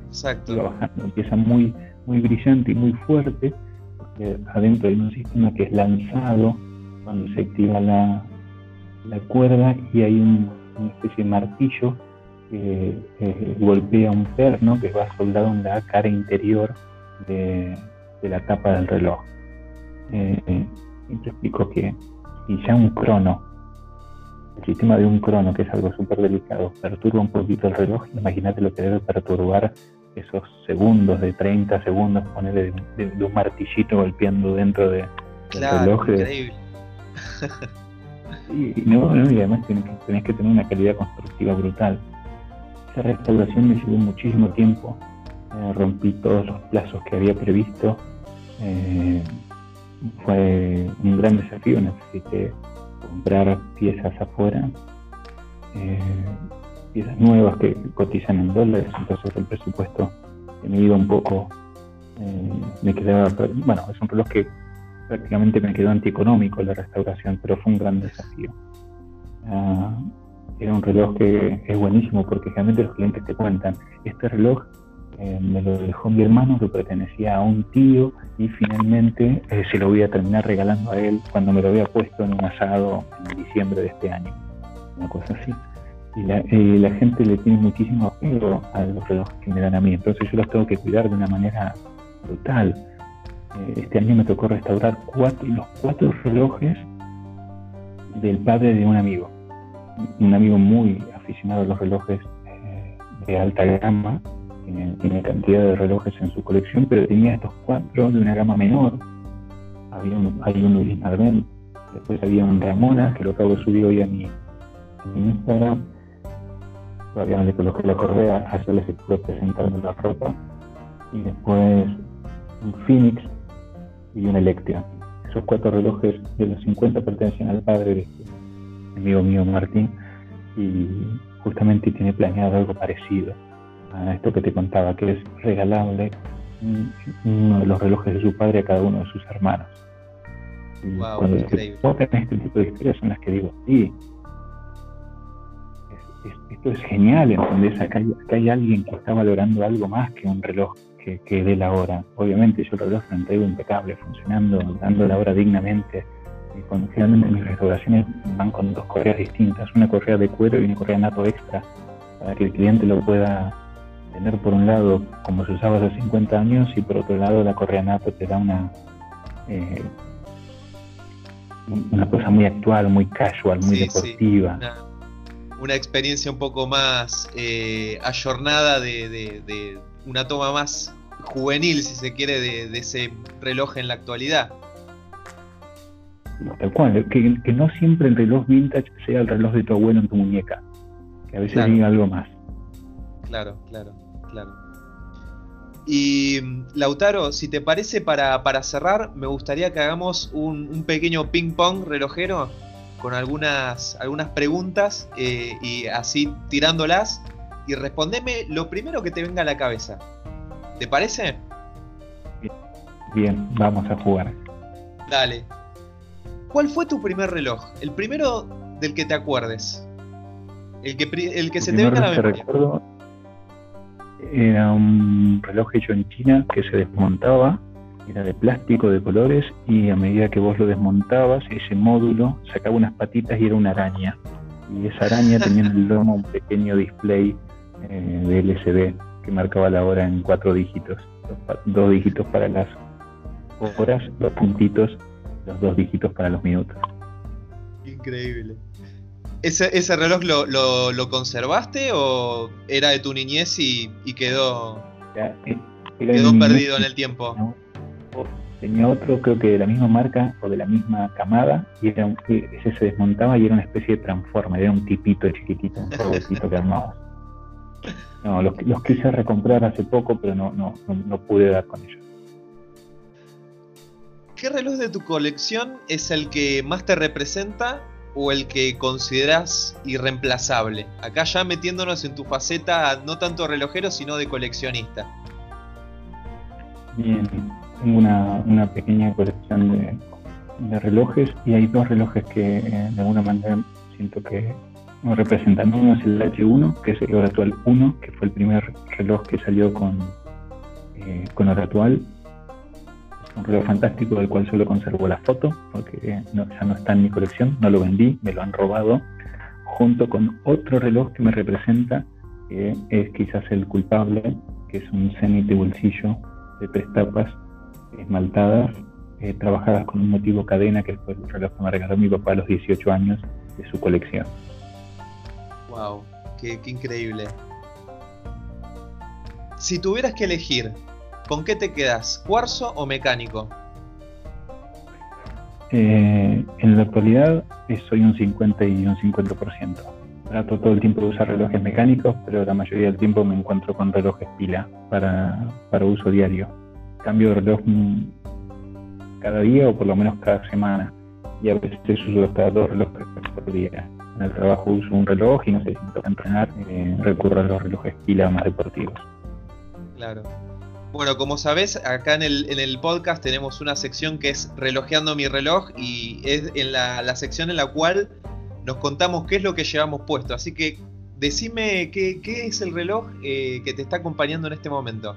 Exacto. empieza muy, muy brillante y muy fuerte adentro hay un sistema que es lanzado cuando se activa la, la cuerda y hay un, una especie de martillo que golpea un perno que va soldado en la cara interior de, la tapa del reloj. Eh, te explico que si ya un crono, el sistema de un crono, que es algo súper delicado, perturba un poquito el reloj, imagínate lo que debe perturbar esos segundos de 30 segundos, ponerle de, un martillito golpeando dentro de, del reloj. Increíble. y, no, y además tenés que, tener una calidad constructiva brutal. Esa restauración me llevó muchísimo tiempo. Eh, rompí todos los plazos que había previsto. Eh, fue un gran desafío. Necesité comprar piezas afuera. Eh, piezas nuevas que cotizan en dólares, entonces el presupuesto que me iba un poco, eh, me quedaba, bueno, es un reloj que prácticamente me quedó antieconómico la restauración, pero fue un gran desafío. Ah, era un reloj que es buenísimo porque generalmente los clientes te cuentan, este reloj eh, me lo dejó mi hermano que pertenecía a un tío y finalmente eh, se lo voy a terminar regalando a él cuando me lo había puesto en un asado en diciembre de este año. Una cosa así y la, gente le tiene muchísimo apego a los relojes que me dan a mí, entonces yo los tengo que cuidar de una manera brutal. Eh, este año me tocó restaurar cuatro, los cuatro relojes del padre de un amigo, un amigo muy aficionado a los relojes eh, de alta gama, tiene, cantidad de relojes en su colección, pero tenía estos cuatro de una gama menor. Había un, hay un Luis después había un Ramona, que lo acabo de subir hoy a mi, a mi Instagram, todavía no le coloqué la correa, ayer les estuve presentando la ropa, y después un Phoenix y un Electria. Esos cuatro relojes de los 50 pertenecen al padre de este amigo mío Martín, y justamente tiene planeado algo parecido a esto que te contaba, que es regalarle uno de los relojes de su padre a cada uno de sus hermanos. Wow, cuando se este tipo de historias son las que digo, sí, esto es genial, ¿entendés? Acá hay, acá hay alguien que está valorando algo más que un reloj que, que dé la hora. Obviamente yo el reloj lo entrego impecable, funcionando, dando la hora dignamente. Y cuando finalmente mis restauraciones van con dos correas distintas, una correa de cuero y una correa nato extra, para que el cliente lo pueda tener por un lado como se usaba hace 50 años y por otro lado la correa nato te da una eh, una cosa muy actual, muy casual, muy deportiva una experiencia un poco más eh, ayornada de, una toma más juvenil, si se quiere, de, ese reloj en la actualidad. Tal cual, que, que, no siempre el reloj vintage sea el reloj de tu abuelo en tu muñeca, que a veces diga algo más. Claro, claro, claro. Y Lautaro, si te parece, para, cerrar, me gustaría que hagamos un, un pequeño ping-pong relojero con algunas, algunas preguntas eh, y así tirándolas y respondeme lo primero que te venga a la cabeza. ¿Te parece? Bien, vamos a jugar. Dale. ¿cuál fue tu primer reloj? El primero del que te acuerdes. El que, el que se te venga a la memoria. Recuerdo era un reloj hecho en China que se desmontaba, era de plástico de colores y a medida que vos lo desmontabas, ese módulo sacaba unas patitas y era una araña. Y esa araña tenía en el (laughs) lomo un pequeño display eh, de LCD que marcaba la hora en cuatro dígitos, dos, dígitos para las horas, dos puntitos, los dos dígitos para los minutos. Increíble. ¿Ese, reloj lo, conservaste o era de tu niñez y, quedó, eh, quedó perdido en el tiempo? Tenía otro, creo que de la misma marca o de la misma camada, y era ese se desmontaba y era una especie de transformer, era un tipito chiquitito, un robotito que armaba. No, los, los, quise recomprar hace poco, pero no, no, no pude dar con ellos. ¿Qué reloj de tu colección es el que más te representa o el que consideras irreemplazable? Acá ya metiéndonos en tu faceta no tanto relojero, sino de coleccionista. Bien, tengo una, pequeña colección de, relojes y hay dos relojes que eh, de alguna manera siento que me representan. Uno es el H1, que es el Oratual 1, que fue el primer reloj que salió con, eh, con Oratual un reloj fantástico del cual solo conservo la foto, porque ya no está en mi colección, no lo vendí, me lo han robado, junto con otro reloj que me representa, que es quizás el culpable, que es un cenit de bolsillo de tres tapas esmaltadas, eh, trabajadas con un motivo cadena, que fue el reloj que me regaló mi papá a los 18 años de su colección. ¡Wow! qué, qué increíble! Si tuvieras que elegir ¿Con qué te quedas? ¿Cuarzo o mecánico? Eh, en la actualidad eh, soy un 50 y un 50%. Trato todo el tiempo de usar relojes mecánicos, pero la mayoría del tiempo me encuentro con relojes pila para, uso diario. Cambio de reloj mm, cada día o por lo menos cada semana. Y a veces uso hasta dos relojes por día. En el trabajo uso un reloj y no sé si que entrenar, eh, recurro a los relojes pila más deportivos. Claro. Bueno, como sabes, acá en el, podcast tenemos una sección que es Relojeando mi reloj y es en la, sección en la cual nos contamos qué es lo que llevamos puesto. Así que decime qué, es el reloj eh, que te está acompañando en este momento.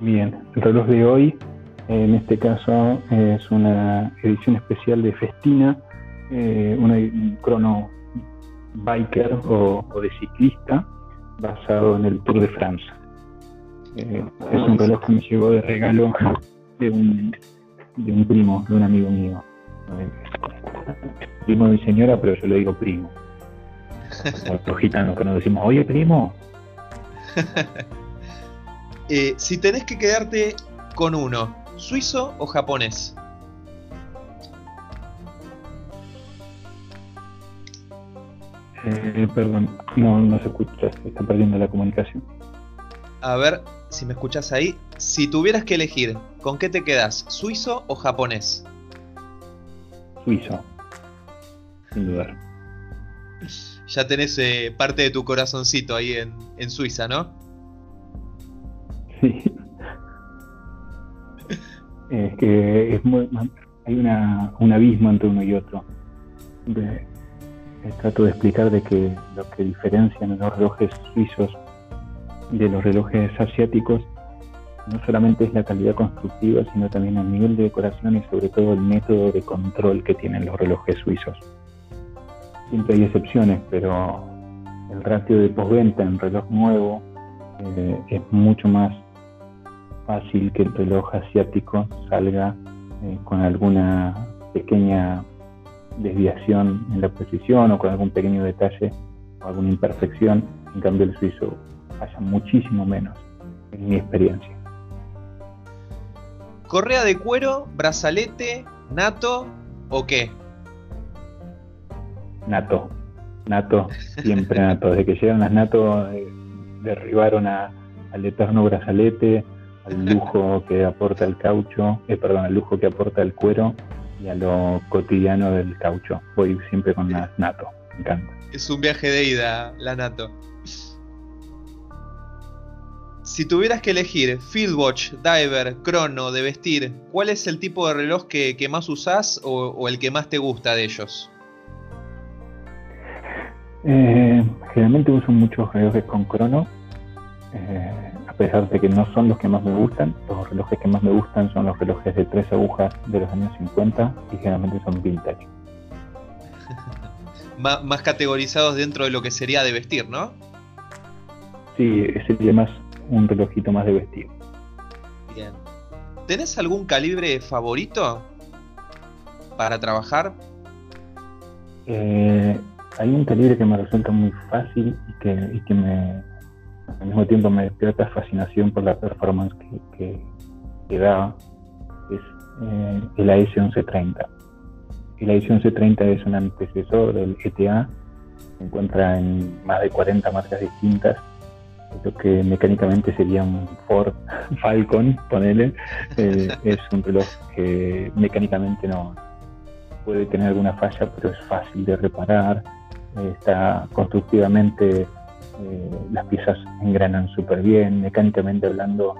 Bien, el reloj de hoy, en este caso, es una edición especial de Festina, eh, un crono biker o de ciclista basado en el Tour de Francia. Eh, es un reloj que me llegó de regalo de un, de un primo, de un amigo mío. primo de mi señora, pero yo le digo primo. (laughs) Los gitanos que nos decimos, oye primo. (laughs) Eh, si tenés que quedarte con uno, ¿suizo o japonés? Eh, perdón, no, no se escucha, se está perdiendo la comunicación. A ver si me escuchas ahí. Si tuvieras que elegir, ¿con qué te quedas? ¿Suizo o japonés? Suizo, sin dudar. Ya tenés eh, parte de tu corazoncito ahí en, en Suiza, ¿no? Sí. es que es muy, hay una, un abismo entre uno y otro. De, trato de explicar de que lo que diferencian los relojes suizos de los relojes asiáticos no solamente es la calidad constructiva, sino también el nivel de decoración y sobre todo el método de control que tienen los relojes suizos. Siempre hay excepciones, pero el ratio de postventa en reloj nuevo eh, es mucho más fácil que el reloj asiático salga eh, con alguna pequeña desviación en la posición o con algún pequeño detalle o alguna imperfección. En cambio, el suizo haya muchísimo menos, en mi experiencia. ¿Correa de cuero, brazalete, nato o qué? Nato, nato, siempre nato. Desde que llegaron las nato, eh, derribaron al eterno brazalete, al lujo que aporta el caucho, eh, perdón, al lujo que aporta el cuero y a lo cotidiano del caucho. Voy siempre con la nato, me encanta. Es un viaje de ida, la nato. Si tuvieras que elegir Fieldwatch, Diver, Chrono, de vestir, ¿cuál es el tipo de reloj que, más usás o, el que más te gusta de ellos? Eh, generalmente uso muchos relojes con Chrono, eh, pesar de que no son los que más me gustan. Los relojes que más me gustan son los relojes de tres agujas de los años 50 y generalmente son vintage. (laughs) más categorizados dentro de lo que sería de vestir, ¿no? Sí, sería más un relojito más de vestir. Bien. ¿Tenés algún calibre favorito para trabajar? Eh, hay un calibre que me resulta muy fácil y que, que me, al mismo tiempo me despierta fascinación por la performance que, que, da, es eh, el AS 1130. El AS 1130 es un antecesor del ETA, se encuentra en más de 40 marcas distintas lo que mecánicamente sería un Ford (laughs) Falcon, ponele, eh, (laughs) es un reloj que mecánicamente no puede tener alguna falla, pero es fácil de reparar, eh, está constructivamente, eh, las piezas engranan súper bien, mecánicamente hablando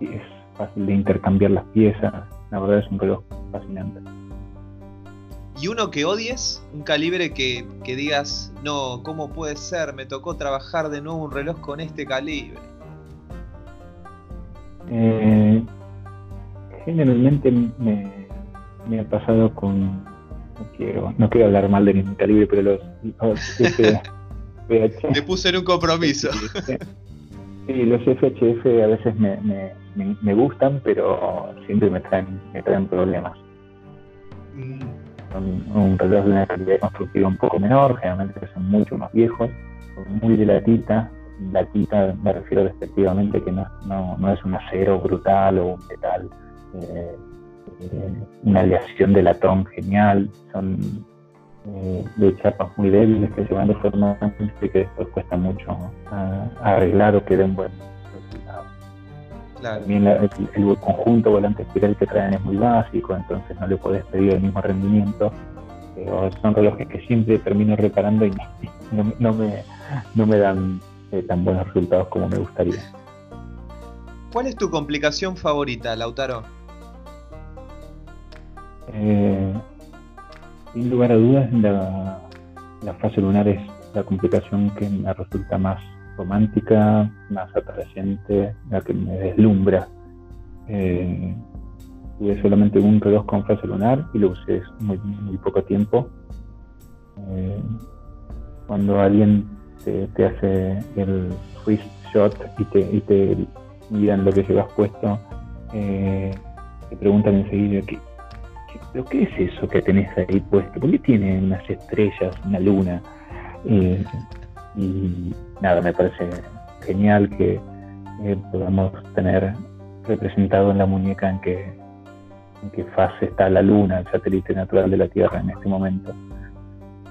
es fácil de intercambiar las piezas, la verdad es un reloj fascinante y uno que odies, un calibre que, digas, no, ¿cómo puede ser? Me tocó trabajar de nuevo un reloj con este calibre. Eh, generalmente me, ha pasado con, no quiero, no quiero hablar mal de ningún calibre, pero los, (laughs) Te puse en un compromiso. Sí, los FHF a veces me, me, gustan, pero siempre me traen, me traen problemas. Mm un, reloj de una calidad constructiva un poco menor, generalmente son mucho más viejos, son muy de latita. Latita me refiero respectivamente que no, no, es un acero brutal o un metal, eh, eh, una aleación de latón genial, son eh, de chapas muy débiles que se van deformando y que después cuesta mucho arreglar o que den buen también el, conjunto volante espiral que traen es muy básico, entonces no le puedes pedir el mismo rendimiento. Pero son relojes que siempre termino reparando y no, me, no me dan eh, tan buenos resultados como me gustaría. ¿Cuál es tu complicación favorita, Lautaro? Eh, sin lugar a dudas, la, la fase lunar es la complicación que me resulta más romántica, más atrayente, la que me deslumbra. Eh, tuve solamente un reloj con fase lunar y lo usé muy, poco tiempo. Eh, cuando alguien te, hace el wrist shot y te, y te miran lo que llevas puesto, eh, te preguntan enseguida, ¿qué, ¿pero qué es eso que tenés ahí puesto? ¿Por qué tiene unas estrellas, una luna? y nada, me parece genial que eh, podamos tener representado en la muñeca en qué, fase está la Luna, el satélite natural de la Tierra en este momento.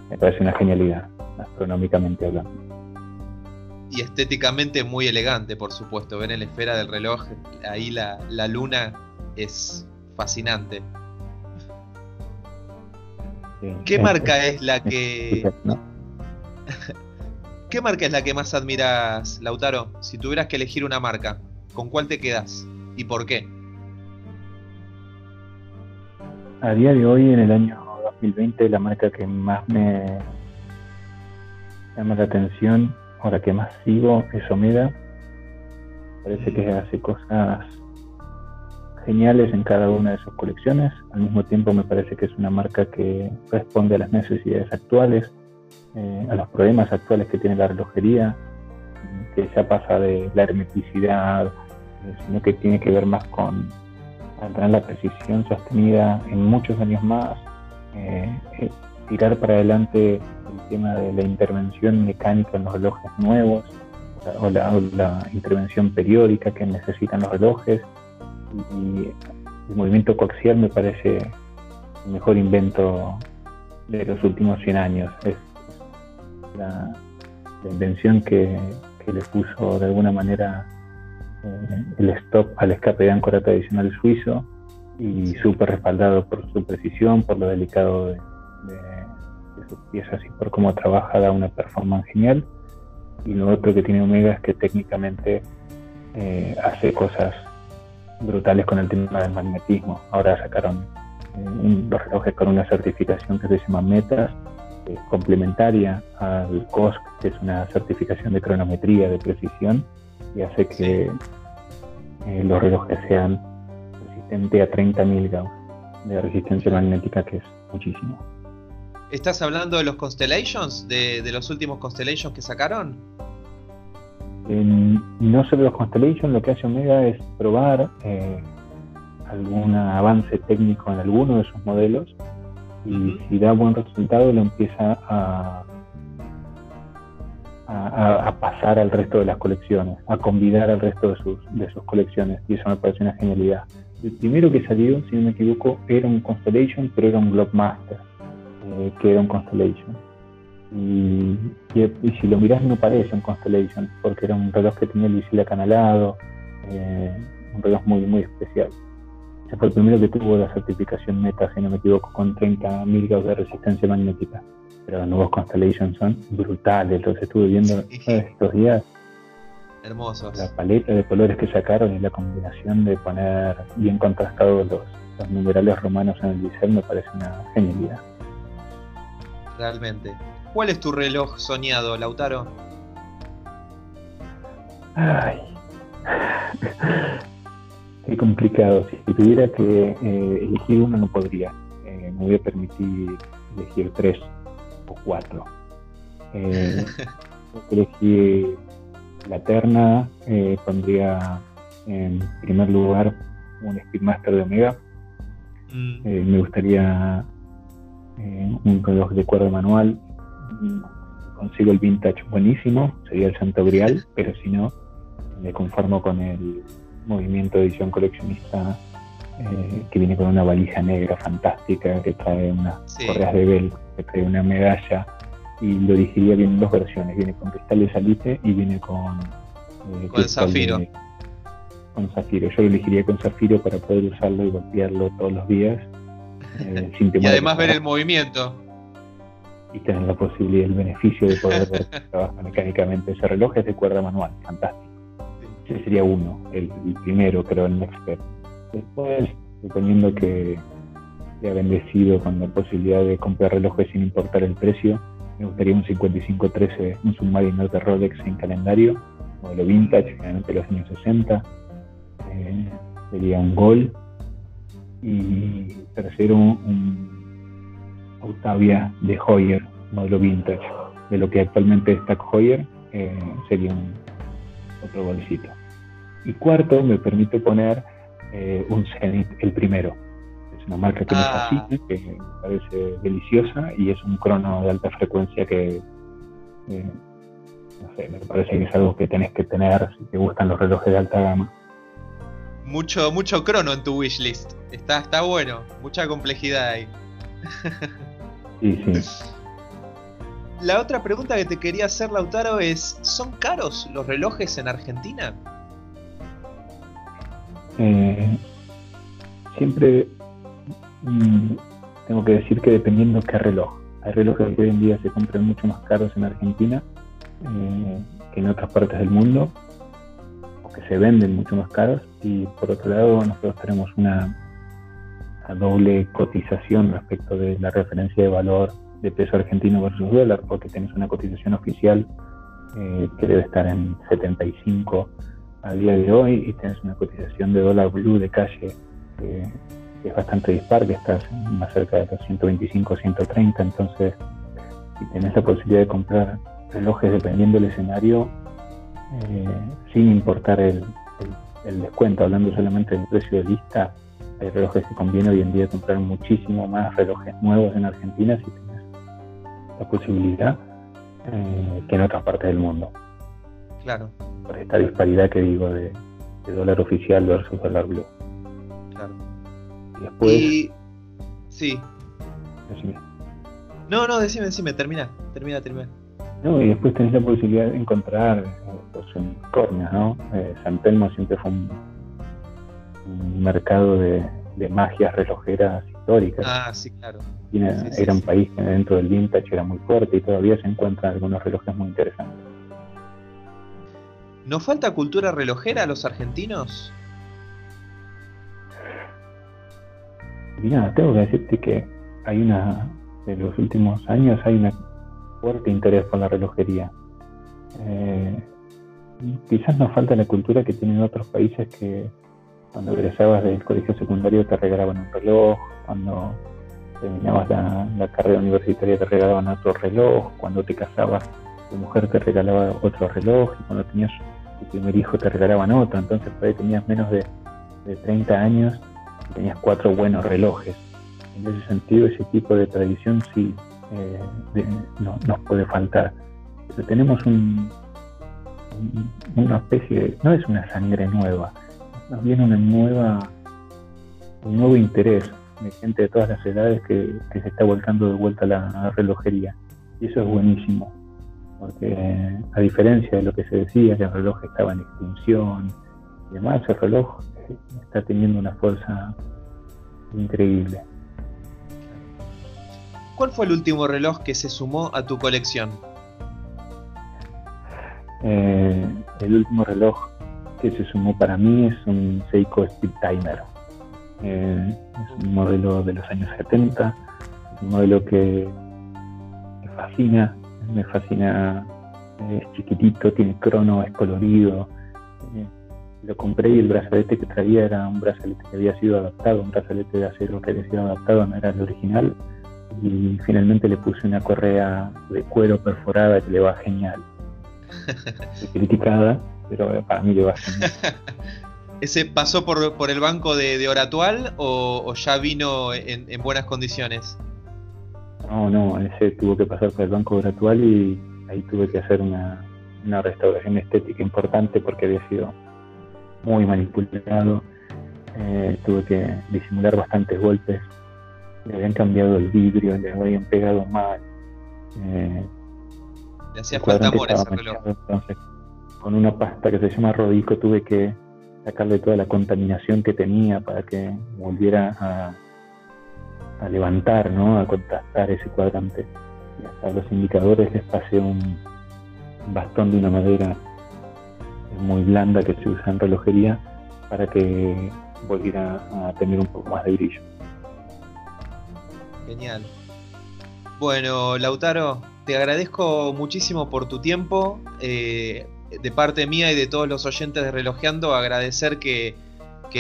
Me parece una genialidad, astronómicamente hablando. Y estéticamente muy elegante, por supuesto. Ver en la esfera del reloj, ahí la, la luna es fascinante. ¿Qué marca es la que... (laughs) ¿Qué marca es la que más admiras, Lautaro? Si tuvieras que elegir una marca, ¿con cuál te quedas y por qué? A día de hoy, en el año 2020, la marca que más me llama la atención o la que más sigo es Omega. Parece que hace cosas geniales en cada una de sus colecciones. Al mismo tiempo me parece que es una marca que responde a las necesidades actuales eh, a los problemas actuales que tiene la relojería, que ya pasa de la hermeticidad, eh, sino que tiene que ver más con tener la precisión sostenida en muchos años más, eh, tirar para adelante el tema de la intervención mecánica en los relojes nuevos o la, intervención periódica que necesitan los relojes y el movimiento coaxial me parece el mejor invento de los últimos 100 años. Es la, invención que, le puso de alguna manera eh, el stop al escape de áncora tradicional suizo y súper respaldado por su precisión, por lo delicado de, sus piezas y por cómo trabaja, da una performance genial. Y lo otro que tiene Omega es que técnicamente eh, hace cosas brutales con el tema del magnetismo. Ahora sacaron eh, los relojes con una certificación que se llama METAS, complementaria al COSC, que es una certificación de cronometría de precisión, y hace que eh, los relojes sean resistentes a 30.000 Gauss de resistencia magnética, que es muchísimo. ¿Estás hablando de los Constellations, de, los últimos Constellations que sacaron? No solo los Constellations, lo que hace Omega es probar eh, algún avance técnico en alguno de sus modelos y si da buen resultado lo empieza a, a, pasar al resto de las colecciones, a convidar al resto de sus, de sus colecciones y eso me parece una genialidad. El primero que salió, si no me equivoco, era un Constellation, pero era un Globemaster, eh, que era un Constellation. Y, y, si lo miras no parece un Constellation, porque era un reloj que tenía el bisil acanalado, eh, un reloj muy, muy especial. Ese fue el primero que tuvo la certificación Meta, si no me equivoco, con 30.000 grados de resistencia magnética. Pero los nuevos Constellations son brutales, los estuve viendo estos días. Hermosos. La paleta de colores que sacaron y la combinación de poner bien contrastados los, los numerales romanos en el diseño me parece una genialidad. Realmente. ¿Cuál es tu reloj soñado, Lautaro? Ay. Qué complicado. Si tuviera que eh, elegir uno, no podría. Eh, me voy a permitir elegir tres o cuatro. Eh, (laughs) elegir la terna, eh, pondría en primer lugar un Speedmaster de Omega. Mm. me gustaría un reloj de cuerda manual. Consigo el vintage buenísimo, sería el Santo Grial, pero si no, me conformo con el movimiento de edición coleccionista eh, que viene con una valija negra fantástica, que trae unas correas de bel, que trae una medalla, y lo digiría bien en dos versiones, viene con cristal de salite y viene con... Eh, con zafiro. con zafiro, yo lo elegiría con zafiro para poder usarlo y golpearlo todos los días. Eh, (laughs) sin y además ver el movimiento. Y tener la posibilidad, el beneficio de poder (laughs) trabajar mecánicamente. Ese reloj es de cuerda manual, fantástico ese sería uno, el, primero, creo, el Expert. Después, suponiendo que sea bendecido con la posibilidad de comprar relojes sin importar el precio, me gustaría un 5513, un Submariner de Rolex en calendario, modelo vintage, generalmente de los años 60. Eh, sería un Gol. Y tercero, un Octavia de Hoyer, modelo vintage. De lo que actualmente es Tag Heuer, eh, sería un otro golcito. Y cuarto, me permite poner eh, un Zenith, el primero. Es una marca que me ah. fascina, que me parece deliciosa y es un crono de alta frecuencia que, eh, no sé, me parece que es algo que tenés que tener si te gustan los relojes de alta gama. Mucho, mucho crono en tu wishlist. Está, está bueno, mucha complejidad ahí. (laughs) sí, sí. La otra pregunta que te quería hacer, Lautaro, es: ¿son caros los relojes en Argentina? Eh, siempre mm, tengo que decir que dependiendo qué reloj. Hay relojes que hoy en día se compran mucho más caros en Argentina eh, que en otras partes del mundo, o que se venden mucho más caros. Y por otro lado, nosotros tenemos una, doble cotización respecto de la referencia de valor de peso argentino versus dólar, porque tenés una cotización oficial eh, que debe estar en 75 al día de hoy y tienes una cotización de dólar blue de calle que, es bastante dispar, que estás más cerca de los 125, 130, entonces si tenés la posibilidad de comprar relojes dependiendo del escenario, eh, sin importar el, descuento, hablando solamente del precio de lista, hay relojes que conviene hoy en día comprar muchísimo más relojes nuevos en Argentina si tienes la posibilidad eh, que en otras partes del mundo. Claro por esta disparidad que digo de, dólar oficial versus dólar blue. Claro. Y después. Sí. No, no, decime, decime, termina, termina, termina. No, y después tenés la posibilidad de encontrar los unicornios, ¿no? Eh, San Telmo siempre fue un, mercado de, magias relojeras históricas. Ah, sí, claro. era un país que dentro del vintage era muy fuerte y todavía se encuentran algunos relojes muy interesantes. ¿Nos falta cultura relojera a los argentinos? Mira, tengo que decirte que hay una, de los últimos años hay un fuerte interés por la relojería. Eh, quizás nos falta la cultura que tienen otros países que cuando egresabas del colegio secundario te regalaban un reloj, cuando terminabas la, carrera universitaria te regalaban otro reloj, cuando te casabas tu mujer te regalaba otro reloj y cuando tenías tu primer hijo te regalaban otro, entonces por ahí tenías menos de, 30 años tenías cuatro buenos relojes. En ese sentido, ese tipo de tradición sí eh, no, nos puede faltar. Pero tenemos un, una especie de, no es una sangre nueva, más bien una nueva, un nuevo interés de gente de todas las edades que, se está volcando de vuelta a la, relojería. Y eso es buenísimo, porque a diferencia de lo que se decía, que el reloj estaba en extinción y demás, el reloj está teniendo una fuerza increíble. ¿Cuál fue el último reloj que se sumó a tu colección? Eh, el último reloj que se sumó para mí es un Seiko Speed Timer. Eh, es un modelo de los años 70, es un modelo que me fascina, me fascina, es chiquitito, tiene crono, es colorido. Eh, lo compré y el brazalete que traía era un brazalete que había sido adaptado, un brazalete de acero que había sido adaptado, no era el original. Y finalmente le puse una correa de cuero perforada que le va genial. (laughs) criticada, pero para mí le va genial. (laughs) ¿Ese pasó por, por el banco de, Oratual o, ya vino en, buenas condiciones? No, no, ese tuvo que pasar por el banco de Oratual y ahí tuve que hacer una, restauración estética importante porque había sido muy manipulado. Eh, tuve que disimular bastantes golpes. Le habían cambiado el vidrio, le habían pegado mal. Eh, le hacía falta amor ese reloj. Entonces, con una pasta que se llama Rodico tuve que sacarle toda la contaminación que tenía para que volviera a, levantar, ¿no? a contrastar ese cuadrante. Y hasta los indicadores les pasé un bastón de una madera muy blanda que se usa en relojería para que volviera a tener un poco más de brillo. Genial. Bueno, Lautaro, te agradezco muchísimo por tu tiempo. Eh, de parte mía y de todos los oyentes de Relojeando, agradecer que,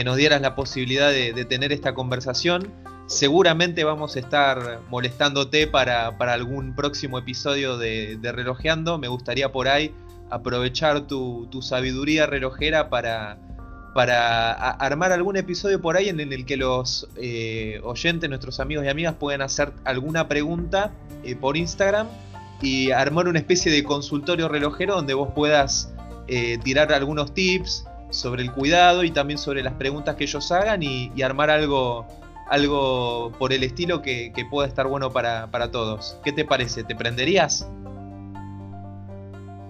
nos dieras la posibilidad de, tener esta conversación. Seguramente vamos a estar molestándote para, algún próximo episodio de, Relojeando. Me gustaría por ahí aprovechar tu, sabiduría relojera para, para armar algún episodio por ahí en, el que los eh, oyentes, nuestros amigos y amigas puedan hacer alguna pregunta eh, por Instagram y armar una especie de consultorio relojero donde vos puedas eh, tirar algunos tips sobre el cuidado y también sobre las preguntas que ellos hagan y, armar algo, algo por el estilo que, pueda estar bueno para, todos. ¿Qué te parece? ¿Te prenderías?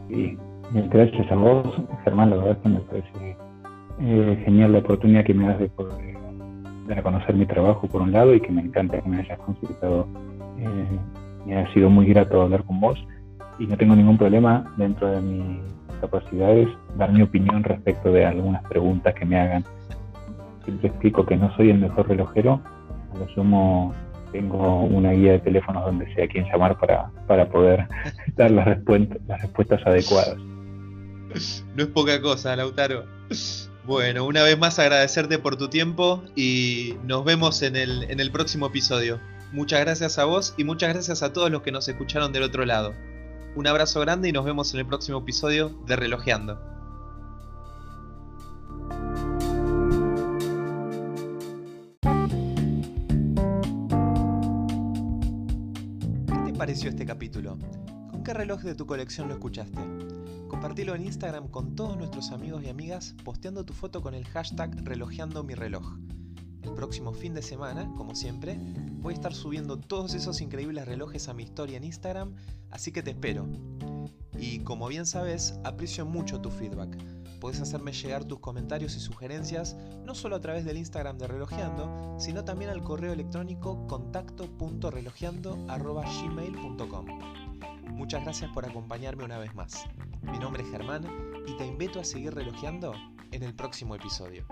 Sí, gracias a vos, Germán, la verdad que me parece eh, genial la oportunidad que me das de poder dar a conocer mi trabajo por un lado y que me encanta que me hayas consultado eh, ha sido muy grato hablar con vos y no tengo ningún problema dentro de mis capacidades dar mi opinión respecto de algunas preguntas que me hagan. Siempre explico que no soy el mejor relojero, a lo sumo tengo una guía de teléfonos donde sé a quién llamar para, para poder (laughs) dar las, las respuestas adecuadas. No es poca cosa, Lautaro. Bueno, una vez más agradecerte por tu tiempo y nos vemos en el, en el próximo episodio. Muchas gracias a vos y muchas gracias a todos los que nos escucharon del otro lado. Un abrazo grande y nos vemos en el próximo episodio de Relojeando. ¿Qué te pareció este capítulo? ¿Con qué reloj de tu colección lo escuchaste? Compartilo en Instagram con todos nuestros amigos y amigas posteando tu foto con el hashtag Relojeando. El próximo fin de semana, como siempre, voy a estar subiendo todos esos increíbles relojes a mi historia en Instagram, así que te espero. Y como bien sabes, aprecio mucho tu feedback. Puedes hacerme llegar tus comentarios y sugerencias no solo a través del Instagram de Relojeando, sino también al correo electrónico contacto.relojeando.gmail.com Muchas gracias por acompañarme una vez más. Mi nombre es Germán y te invito a seguir relojeando en el próximo episodio.